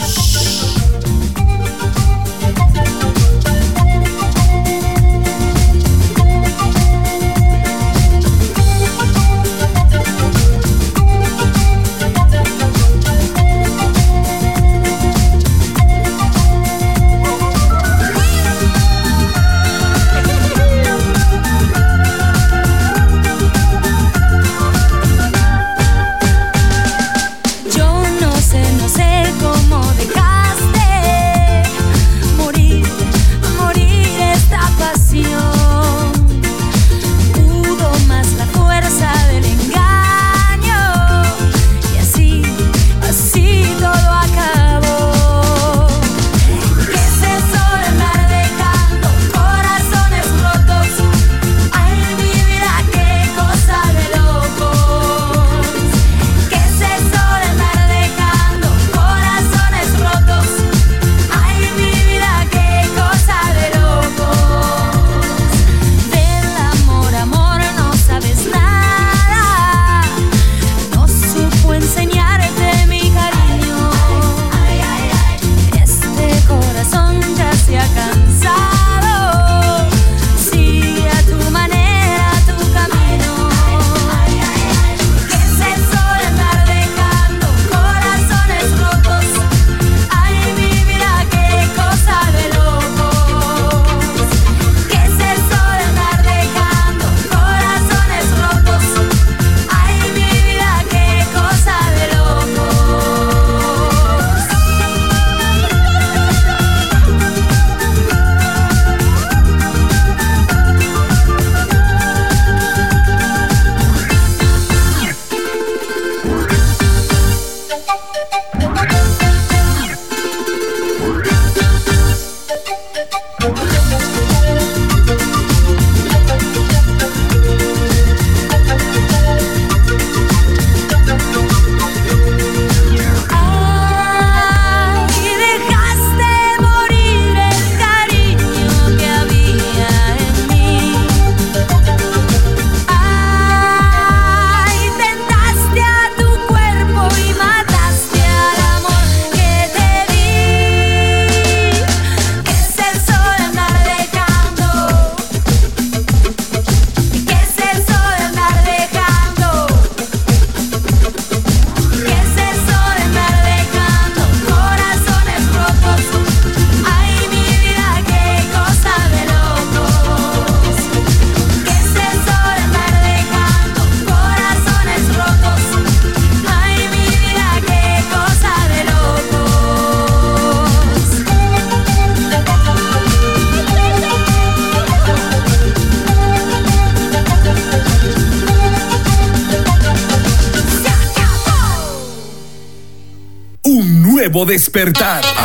Nuevo despertar.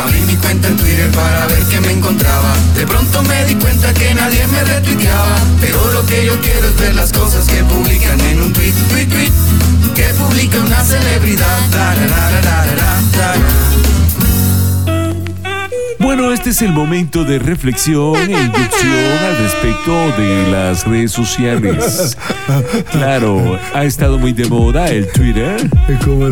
Este es el momento de reflexión e inducción al respecto de las redes sociales. Claro, ha estado muy de moda el Twitter.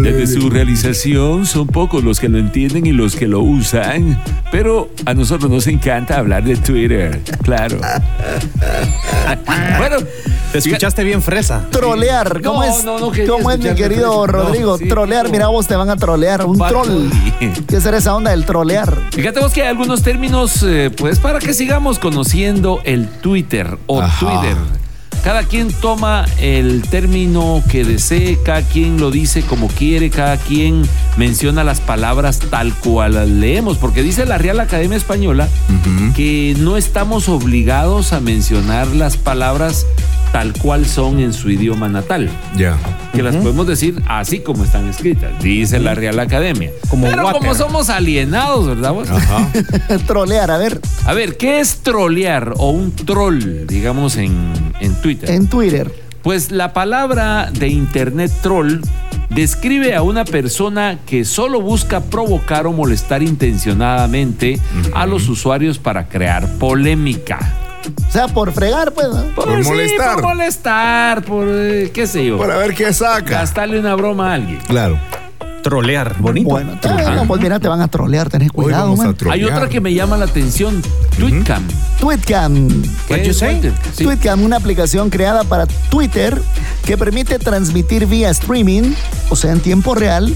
Desde su realización son pocos los que lo entienden y los que lo usan, pero a nosotros nos encanta hablar de Twitter, claro. bueno, Te escuchaste bien fresa. Trolear, ¿cómo No, es? no, no quería ¿Cómo es mi querido Rodrigo? sí, trolear, no. mira vos te van a trolear, un troll. ¿Qué será esa onda del trolear? Fíjate vos que hay algunos términos, eh, pues para que sigamos conociendo el Twitter o Ajá. Twitter. Cada quien toma el término que desee, cada quien lo dice como quiere, cada quien menciona las palabras tal cual las leemos, porque dice la Real Academia Española que no estamos obligados a mencionar las palabras tal cual son en su idioma natal. Ya. Que las podemos decir así como están escritas, dice la Real Academia. Como Pero water. como somos alienados, ¿verdad? vos? Ajá. trolear, a ver, A ver, ¿qué es trolear o un troll, digamos, en, en Twitter? en Twitter. Pues la palabra de internet troll describe a una persona que solo busca provocar o molestar intencionadamente a los usuarios para crear polémica. O sea, por fregar, pues. ¿no? Por sí, molestar. por molestar, por eh, qué sé yo. Para ver qué saca. Gastarle una broma a alguien. Claro. Trolear, bonito. Bueno, no, pues mira, te van a trolear, tenés Hoy cuidado, vamos a man. trolear. Hay otra que me llama la atención, Tweetcam. Tweetcam. ¿Qué What you es? Sí. Tweetcam, una aplicación creada para Twitter que permite transmitir vía streaming, o sea, en tiempo real,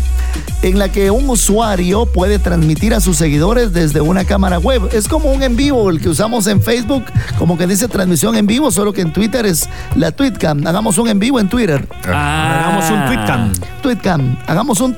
en la que un usuario puede transmitir a sus seguidores desde una cámara web. Es como un en vivo, el que usamos en Facebook, como que dice transmisión en vivo, solo que en Twitter es la Tweetcam. Hagamos un en vivo en Twitter. Ah. Hagamos un tweetcam. Tweetcam, hagamos un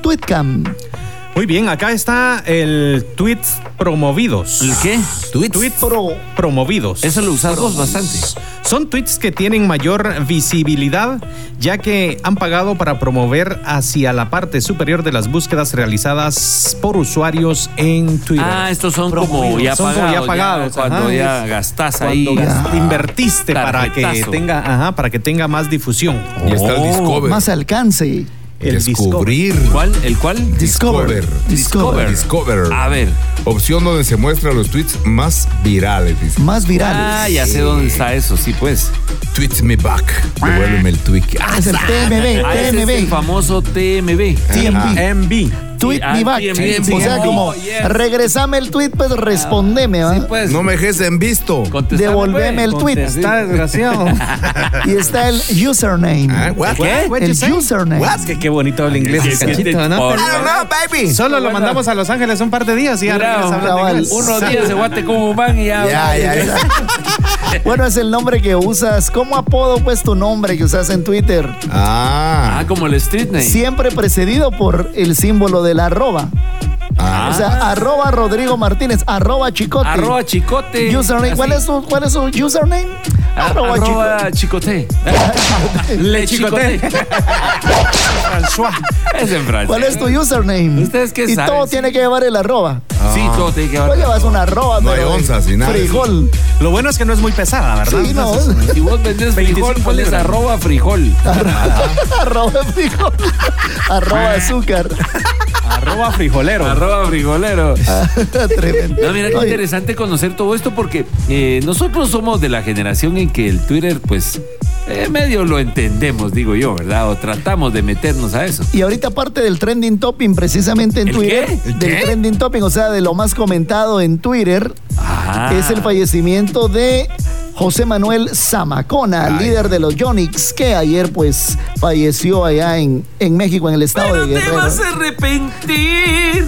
Muy bien, acá está el tweets promovidos. ¿El qué? Tweets, Pro. promovidos. Eso lo usas vos bastante. Son tweets que tienen mayor visibilidad, ya que han pagado para promover hacia la parte superior de las búsquedas realizadas por usuarios en Twitter. Ah, estos son como ya Son pagados. como ya pagados, cuando ya gastás Cuando ahí. invertiste para que tenga, ajá, para que tenga más difusión. Y está el Discover. Más alcance. El Descubrir. ¿Cuál? ¿El cuál? Discover. Discover. Discover. A ver. Opción donde se muestran los tweets más virales, dice. Más virales. Ah, ya sé dónde está eso, sí, pues. Tweets me back. Devuélveme el tweet. Ah, es el TMB, Ah, es el TMB. famoso TMB. TMB. MB. Tweet ah, back. O sea, como yes. regresame el tweet, pues respondeme, ¿va? Sí, pues. No me dejes en visto. Contestame, Devolveme pues. el tweet. Está desgraciado. Y está el username. Ah, what? ¿Qué? El username. Que qué bonito el inglés, es cachito, ¿no? por- Pero- I don't know, baby. Solo lo bueno. mandamos a Los Ángeles un par de días y ya. Unos días de guate como van y ya. Ya, ya, ya. Bueno, es el nombre que usas. ¿Cómo apodo, pues, tu nombre que usas en Twitter? Ah. Ah, como el street name. Siempre precedido por el símbolo de la arroba. Ah. O sea, arroba Rodrigo Martínez, arroba Chicote. Arroba chicote. Username. ¿Cuál es su, cuál es su username? Ah, Arroba, Arroba chicote. Le chicote. François. Es en francés. ¿Cuál es tu username? ¿Ustedes qué y saben? todo tiene que llevar el arroba. Sí, todo tiene que Pues ver. llevas una arroba, No hay onzas ni nada. Frijol. Lo bueno es que no es muy pesada, ¿verdad? Sí, no. Si vos vendés frijol, 25 pones libras. arroba frijol. arroba frijol. arroba azúcar. Arroba frijolero. Arroba frijolero. Tremendo. No, mira qué Oye, interesante conocer todo esto porque eh, nosotros somos de la generación en que el Twitter, pues, eh, medio lo entendemos, digo yo, ¿verdad? O tratamos de meternos a eso. Y ahorita parte del trending topping precisamente en ¿El Twitter, qué? ¿El del qué? trending topping, o sea, de lo más comentado en Twitter, Ah. es el fallecimiento de José Manuel Zamacona, Ay. líder de los Yonix, que ayer pues falleció allá en, en México, en el estado de Te Guerrero. vas a arrepentir.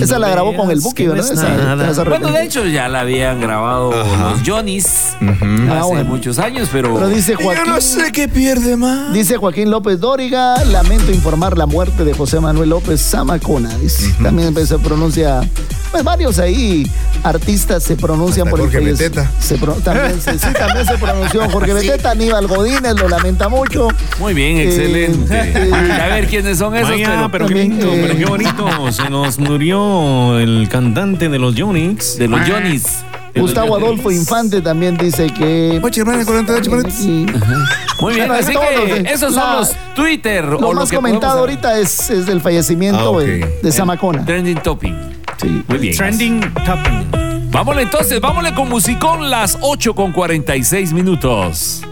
Esa la grabó con el Buki, ¿verdad? Esa- te vas a Bueno, de hecho ya la habían grabado Ajá. los Johnnies Ah, hace bueno. muchos años, pero... Pero dice Yo Joaquín, no sé qué pierde más. dice Joaquín López Dóriga, lamento informar la muerte de José Manuel López Zamacona. Dice, También pues, se pronuncia pues varios ahí artistas se pronuncian Hasta por Jorge el Beteta. se pro- también, se, sí, también se pronunció Jorge Sí. Beteta, Aníbal Godínez, lo lamenta mucho. Muy bien, Eh, excelente. eh, a ver quiénes son esos. Vaya, pero qué también, lindo, eh, pero qué bonito. Se nos murió el cantante de los Yonix. De los Yonis. Gustavo Adolfo Infante también dice que. Muy bien, Bueno, así que esos son los Twitter. Lo o más que comentado ahorita es, es del fallecimiento Ah, de Samacona. Trending topping. Sí. Muy bien. Trending topping. Vámonos entonces, vámonos con musicón las 8 con 46 minutos.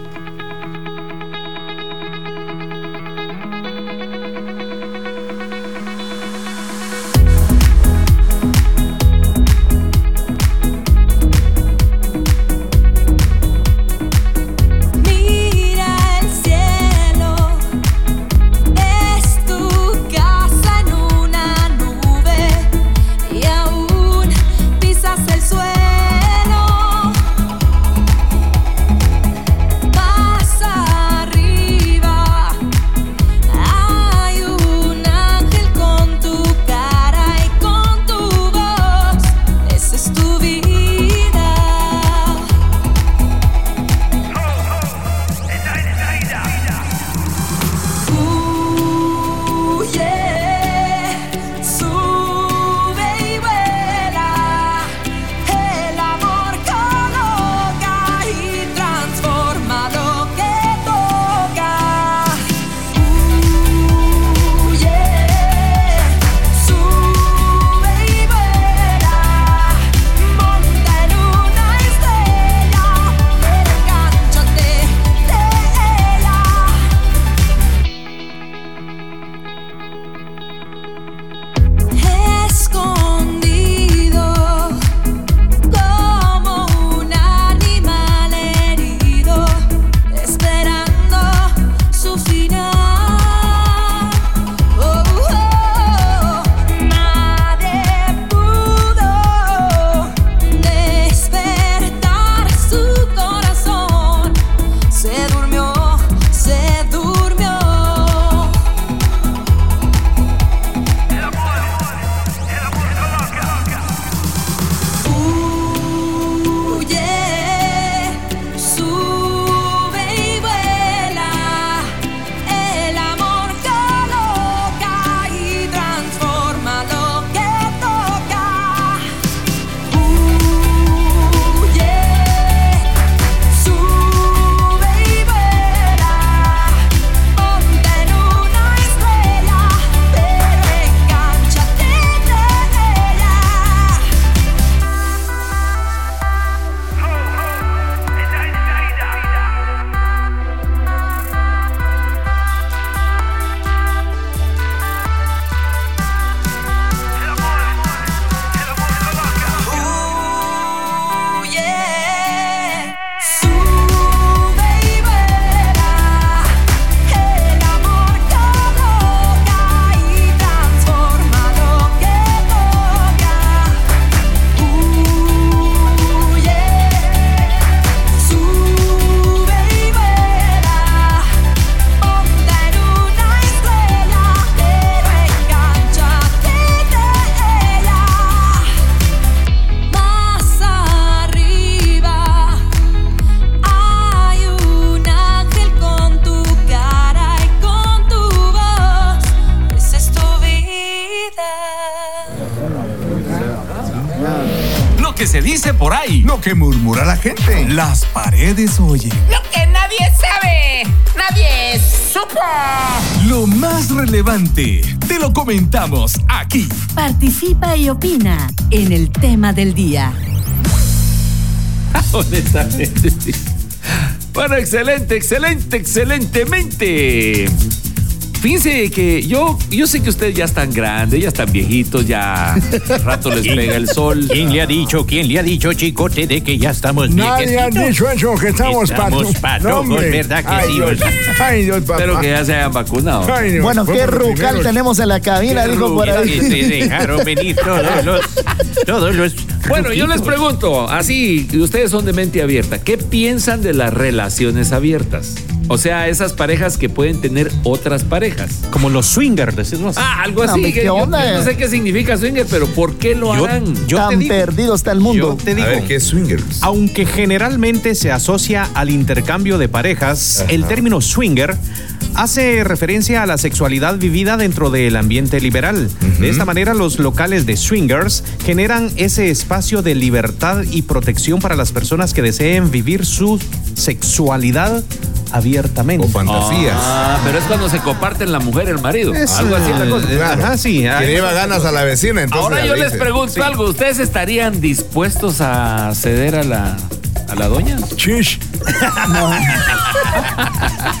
Dice por ahí. Lo que murmura la gente. Las paredes oyen. Lo que nadie sabe, nadie supo. Lo más relevante, te lo comentamos aquí. Participa y opina en el tema del día. Honestamente. sí. Bueno, excelente, excelente, excelentemente. Fíjense que yo, yo sé que ustedes ya están grandes, ya están viejitos, ya al rato les pega el sol. ¿Quién le ha dicho, quién le ha dicho, chicote, de que ya estamos Nadie ha dicho eso, que estamos, Estamos patojos, No. ¿verdad que Ay, sí? Dios. Ay, Dios, papá. Espero que ya se hayan vacunado. Ay, Dios, Bueno, qué rucal tenemos en la cabina, dijo por ahí. que se dejaron venir todos los, todos los Bueno, yo les pregunto, así, ustedes son de mente abierta, ¿qué piensan de las relaciones abiertas? O sea, esas parejas que pueden tener otras parejas. Como los swingers, decimos. Ah, algo No, así. hombre, que ¿qué yo- onda, yo no sé qué significa swinger, pero ¿por qué lo Yo- harán? yo te Tan digo- perdido está el mundo. Yo te digo, A ver, ¿qué es swingers? aunque generalmente se asocia al intercambio de parejas, el término swinger hace referencia a la sexualidad vivida dentro del ambiente liberal. De esta manera, los locales de swingers generan ese espacio de libertad y protección para las personas que deseen vivir su sexualidad abiertamente. O fantasías. Ah, pero es cuando se comparten la mujer y el marido. Es, algo así la cosa. Claro. Ajá, sí. Que le lleva ganas a la vecina, entonces. Ahora yo le les pregunto algo. ¿Ustedes estarían dispuestos a ceder a la, a la doña? Chish.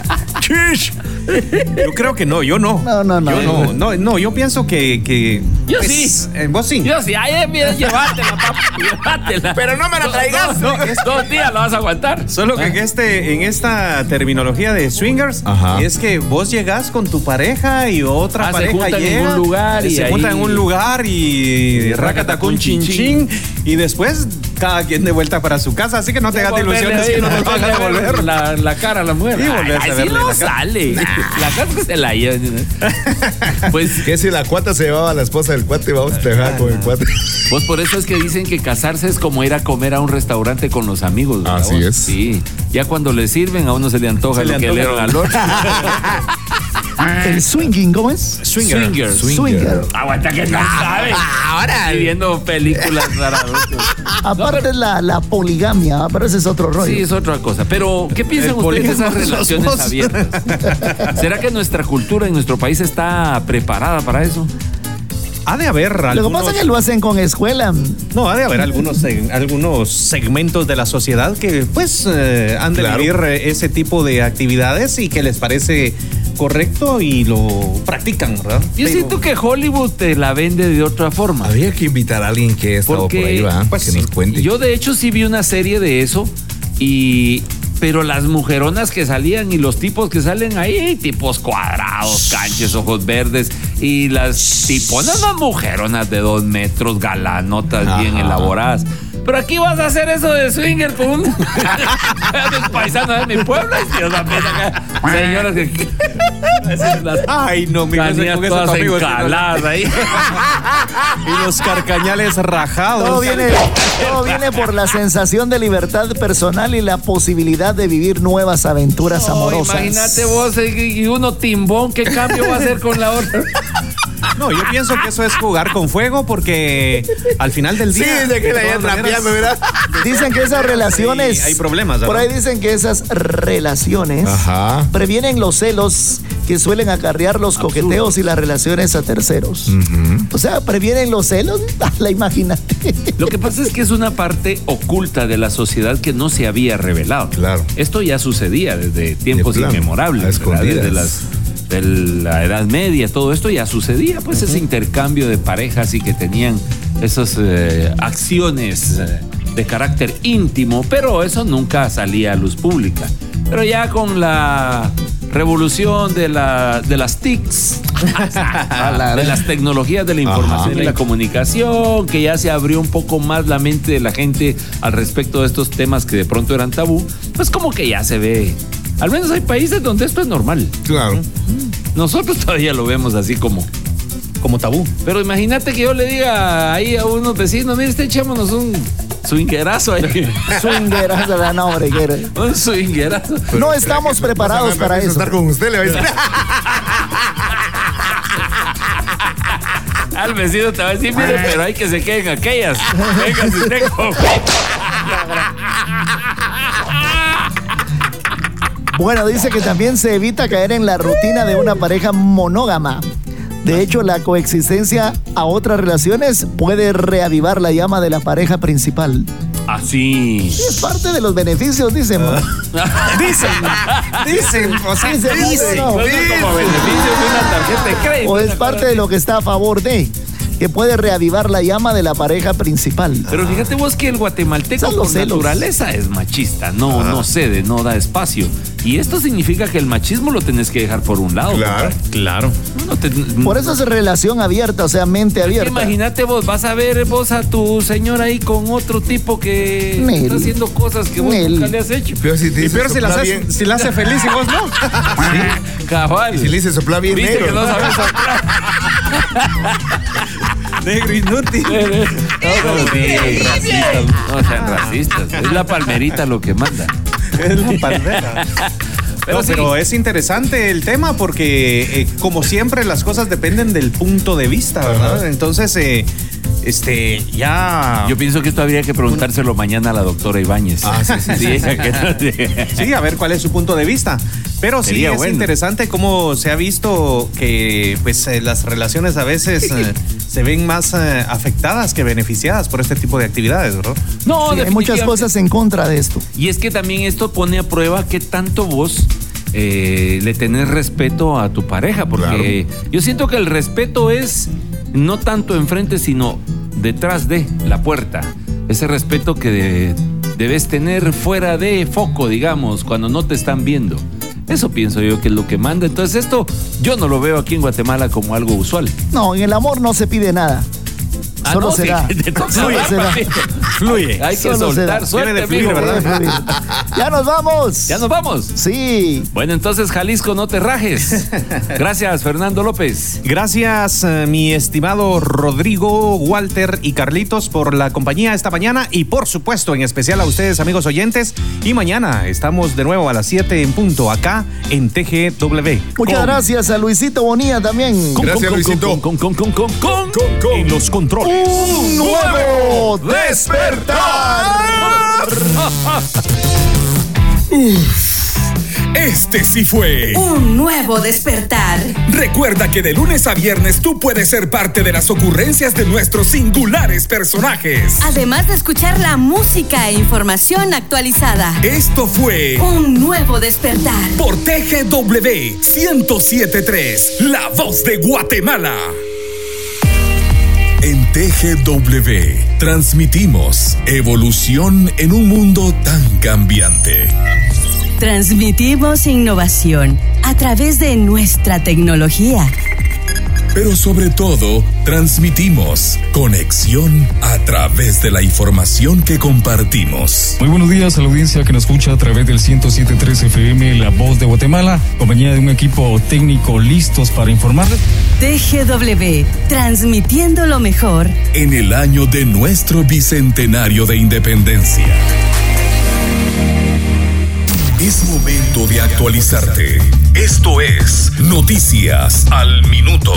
Yo creo que no, yo no. No, no, no. Yo no, no, no, yo pienso que. que Yo pues, sí. eh, vos sí. Yo sí, ay, mira, llévatela, papá, llévatela. Pero no me la traigas. Dos, dos- dos días lo vas a aguantar. Solo que en, este, en esta terminología de swingers Ajá. es que vos llegás con tu pareja y otra Ah, se pareja juntan en llega, un lugar y se ahí- juntan en un lugar y racatacún chin chin y después cada quien de vuelta para su casa, así que no te hagas ilusiones ahí, que no te van a a ver devolver. La, la cara a la mujer. Y volverse Ay, a verle no la cara. sale. La cara que se la lleva. Pues, Que si la cuata se llevaba a la esposa del cuate, vamos, te dejaba con el cuate. pues por eso es que dicen que casarse es como ir a comer a un restaurante con los amigos. ¿verdad Así vos? es. Sí. Ya cuando le sirven, a uno se le antoja Se le lo que le dieron. otro. El swinging, ¿cómo es? Swinger. Swinger. Swinger. Aguanta que no sabe. Ahora. viendo películas para adultos. Aparte la, la poligamia, pero ese es otro rollo. Sí, es otra cosa. Pero, ¿qué piensan El ustedes de esas relaciones abiertas? ¿Será que nuestra cultura en nuestro país está preparada para eso? Ha de haber Lo que algunos, pasa es que lo hacen con escuela. no, ha de haber algunos, seg- algunos segmentos de la sociedad que pues eh, han de Claro. vivir eh, ese tipo de actividades y que les parece correcto y lo practican, ¿verdad? Yo Pero- siento que Hollywood te la vende de otra forma. Había que invitar a alguien que ha estado por ahí, va, pues, que nos cuente. Yo de hecho sí vi una serie de eso y pero las mujeronas que salían y los tipos que salen ahí, tipos cuadrados, canches, ojos verdes y las tiponas, las mujeronas de dos metros, galanotas, bien elaboradas. Pero aquí vas a hacer eso de swinger con un paisano de mi pueblo. y acá, Señoras que. Las Ay, no, mi canías con esos todas amigos. encaladas ahí. Y los carcañales rajados. Todo viene, todo viene por la sensación de libertad personal y la posibilidad de vivir nuevas aventuras No, amorosas. imagínate vos y uno timbón, ¿qué cambio va a hacer con la otra? No, yo pienso que eso es jugar con fuego porque al final del Sí, día. de que la trapeando, ¿verdad? Dicen que esas relaciones. hay- hay problemas, Por ¿verdad? ahí dicen que esas relaciones Ajá. previenen los celos que suelen acarrear los coqueteos y las relaciones a terceros. O sea, previenen los celos. La imagínate. Lo que pasa es que es una parte oculta de la sociedad que no se había revelado. Claro. Esto ya sucedía desde tiempos De inmemorables, a ¿verdad? escondidas. desde las de la Edad Media, todo esto ya sucedía, pues ese intercambio de parejas y que tenían esas eh, acciones eh, de carácter íntimo, pero eso nunca salía a luz pública. Pero ya con la revolución de, la, de las TICs, de las tecnologías de la información Ajá. y la comunicación, que ya se abrió un poco más la mente de la gente al respecto de estos temas que de pronto eran tabú, pues como que ya se ve. Al menos hay países donde esto es normal. Claro. Nosotros todavía lo vemos así como, Como tabú. pero imagínate que yo le diga ahí a unos vecinos, mire, este echémonos un swingerazo ahí. Swingerazo, la no, hombre, un swingerazo. No estamos preparados para eso. estar con usted, le va a decir. Al vecino te va a decir, mire, pero hay que se queden aquellas. Venga, si tengo. Bueno, dice que también se evita caer en la rutina de una pareja monógama. De hecho, la coexistencia a otras relaciones puede reavivar la llama de la pareja principal. Así. Es parte de los beneficios, dicen. ¿no? Dicen, dicen, o sea, Dicen, dicen. no, no. Suena como beneficio de una tarjeta de crédito. O es parte de lo que está a favor de. Que puede reavivar la llama de la pareja principal. Pero fíjate vos que el guatemalteco por celos. naturaleza es machista, no, no cede, no da espacio. Y esto significa que el machismo lo tenés que dejar por un lado. Claro. Claro. No te- Por eso es relación abierta, o sea, mente abierta. Imagínate vos, vas a ver vos a tu señora ahí con otro tipo que Nel. está haciendo cosas que vos Nel. nunca le has hecho. Pero si te Y peor si la, sopla haces- bien. si la hace feliz y vos no. Cabal. Y si le dice sopla bien Viste negro. que no sabes soplar. Negro inútil. No no sean racistas. Es la palmerita lo que manda. Es la palmera. Pero No, sí. pero es interesante el tema porque, eh, como siempre, las cosas dependen del punto de vista, ¿verdad? Entonces, eh, este, ya. Yo pienso que esto habría que preguntárselo mañana a la doctora Ibáñez. Ah, sí, sí, sí. Sí, a ver cuál es su punto de vista. Pero sí Sería es bueno. interesante cómo se ha visto que pues eh, las relaciones a veces eh, se ven más eh, afectadas que beneficiadas por este tipo de actividades, ¿verdad? No, Sí, hay muchas cosas en contra de esto. Y es que también esto pone a prueba qué tanto vos eh, le tenés respeto a tu pareja, porque yo siento que el respeto es no tanto enfrente, sino detrás de la puerta. Ese respeto que de- debes tener fuera de foco, digamos, cuando no te están viendo. Eso pienso yo que es lo que manda. Entonces esto yo no lo veo aquí en Guatemala como algo usual. No, en el amor no se pide nada. Ah, Solo no, sí, será. te toca Solo hablar, será. papito. Fluye. Hay que Solo soltar, será. suerte, Debe de fluir. ¿verdad? Ya nos vamos. Ya nos vamos. Sí. Bueno, entonces Jalisco, no te rajes. Gracias, Fernando López. Gracias, eh, mi estimado Rodrigo, Walter y Carlitos, por la compañía esta mañana y, por supuesto, en especial a ustedes, amigos oyentes. Y mañana estamos de nuevo a las 7 en punto acá en TGW. Muchas Con- gracias a Luisito Bonilla también. Con, Gracias, con, Luisito. Con, con, con, con, con, con. En los controles. Un nuevo despertar. Este sí fue. Un nuevo despertar. Recuerda que de lunes a viernes tú puedes ser parte de las ocurrencias de nuestros singulares personajes. Además de escuchar la música e información actualizada. Esto fue Un nuevo despertar. por TGW 1073, La Voz de Guatemala. TGW transmitimos evolución en un mundo tan cambiante. Transmitimos innovación a través de nuestra tecnología. Pero sobre todo, transmitimos conexión a través de la información que compartimos. Muy buenos días a la audiencia que nos escucha a través del 107.3 FM La Voz de Guatemala, compañía de un equipo técnico listos para informarles. TGW, transmitiendo lo mejor. En el año de nuestro bicentenario de independencia. Es momento de actualizarte. Esto es Noticias al Minuto.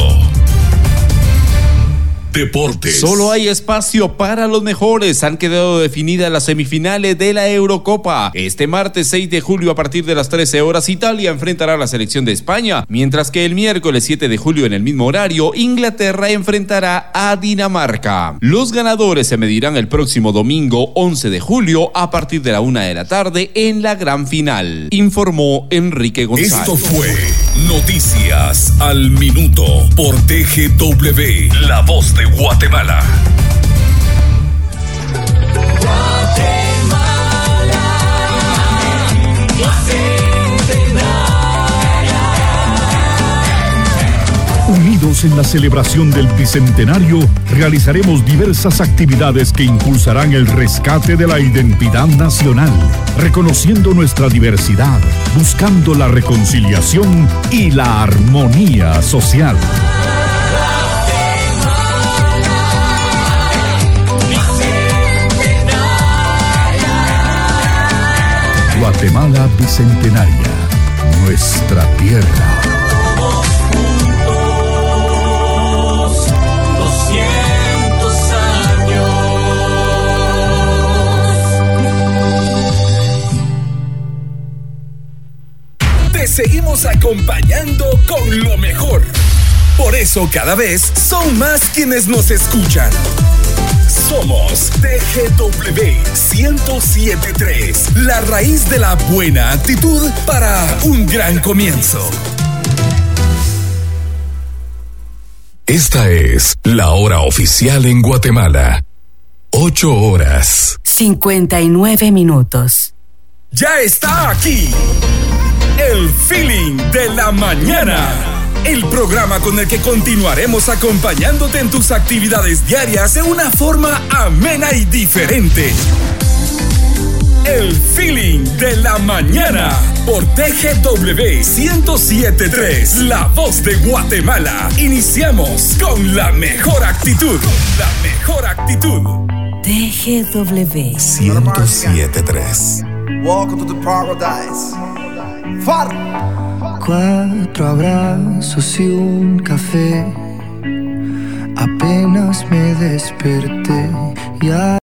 Deportes. Solo hay espacio para los mejores. Han quedado definidas las semifinales de la Eurocopa. Este martes 6 de julio a partir de las 13 horas Italia enfrentará a la selección de España, mientras que el miércoles 7 de julio en el mismo horario Inglaterra enfrentará a Dinamarca. Los ganadores se medirán el próximo domingo 11 de julio a partir de la una de la tarde en la gran final, informó Enrique González. Esto fue Noticias al Minuto por TGW, La Voz de Guatemala. Unidos en la celebración del Bicentenario, realizaremos diversas actividades que impulsarán el rescate de la identidad nacional, reconociendo nuestra diversidad, buscando la reconciliación y la armonía social. Guatemala Bicentenaria, nuestra tierra. Te seguimos acompañando con lo mejor. Por eso cada vez son más quienes nos escuchan. Somos TGW 1073, la raíz de la buena actitud para un gran comienzo. Esta es la hora oficial en Guatemala. Ocho horas. 59 minutos. Ya está aquí. El feeling de la mañana. El programa con el que continuaremos acompañándote en tus actividades diarias de una forma amena y diferente. El feeling de la mañana por TGW 1073, la voz de Guatemala. Iniciamos con la mejor actitud. La mejor actitud. TGW 1073. Welcome to the paradise. Far. Cuatro abrazos y un café. Apenas me desperté. Ya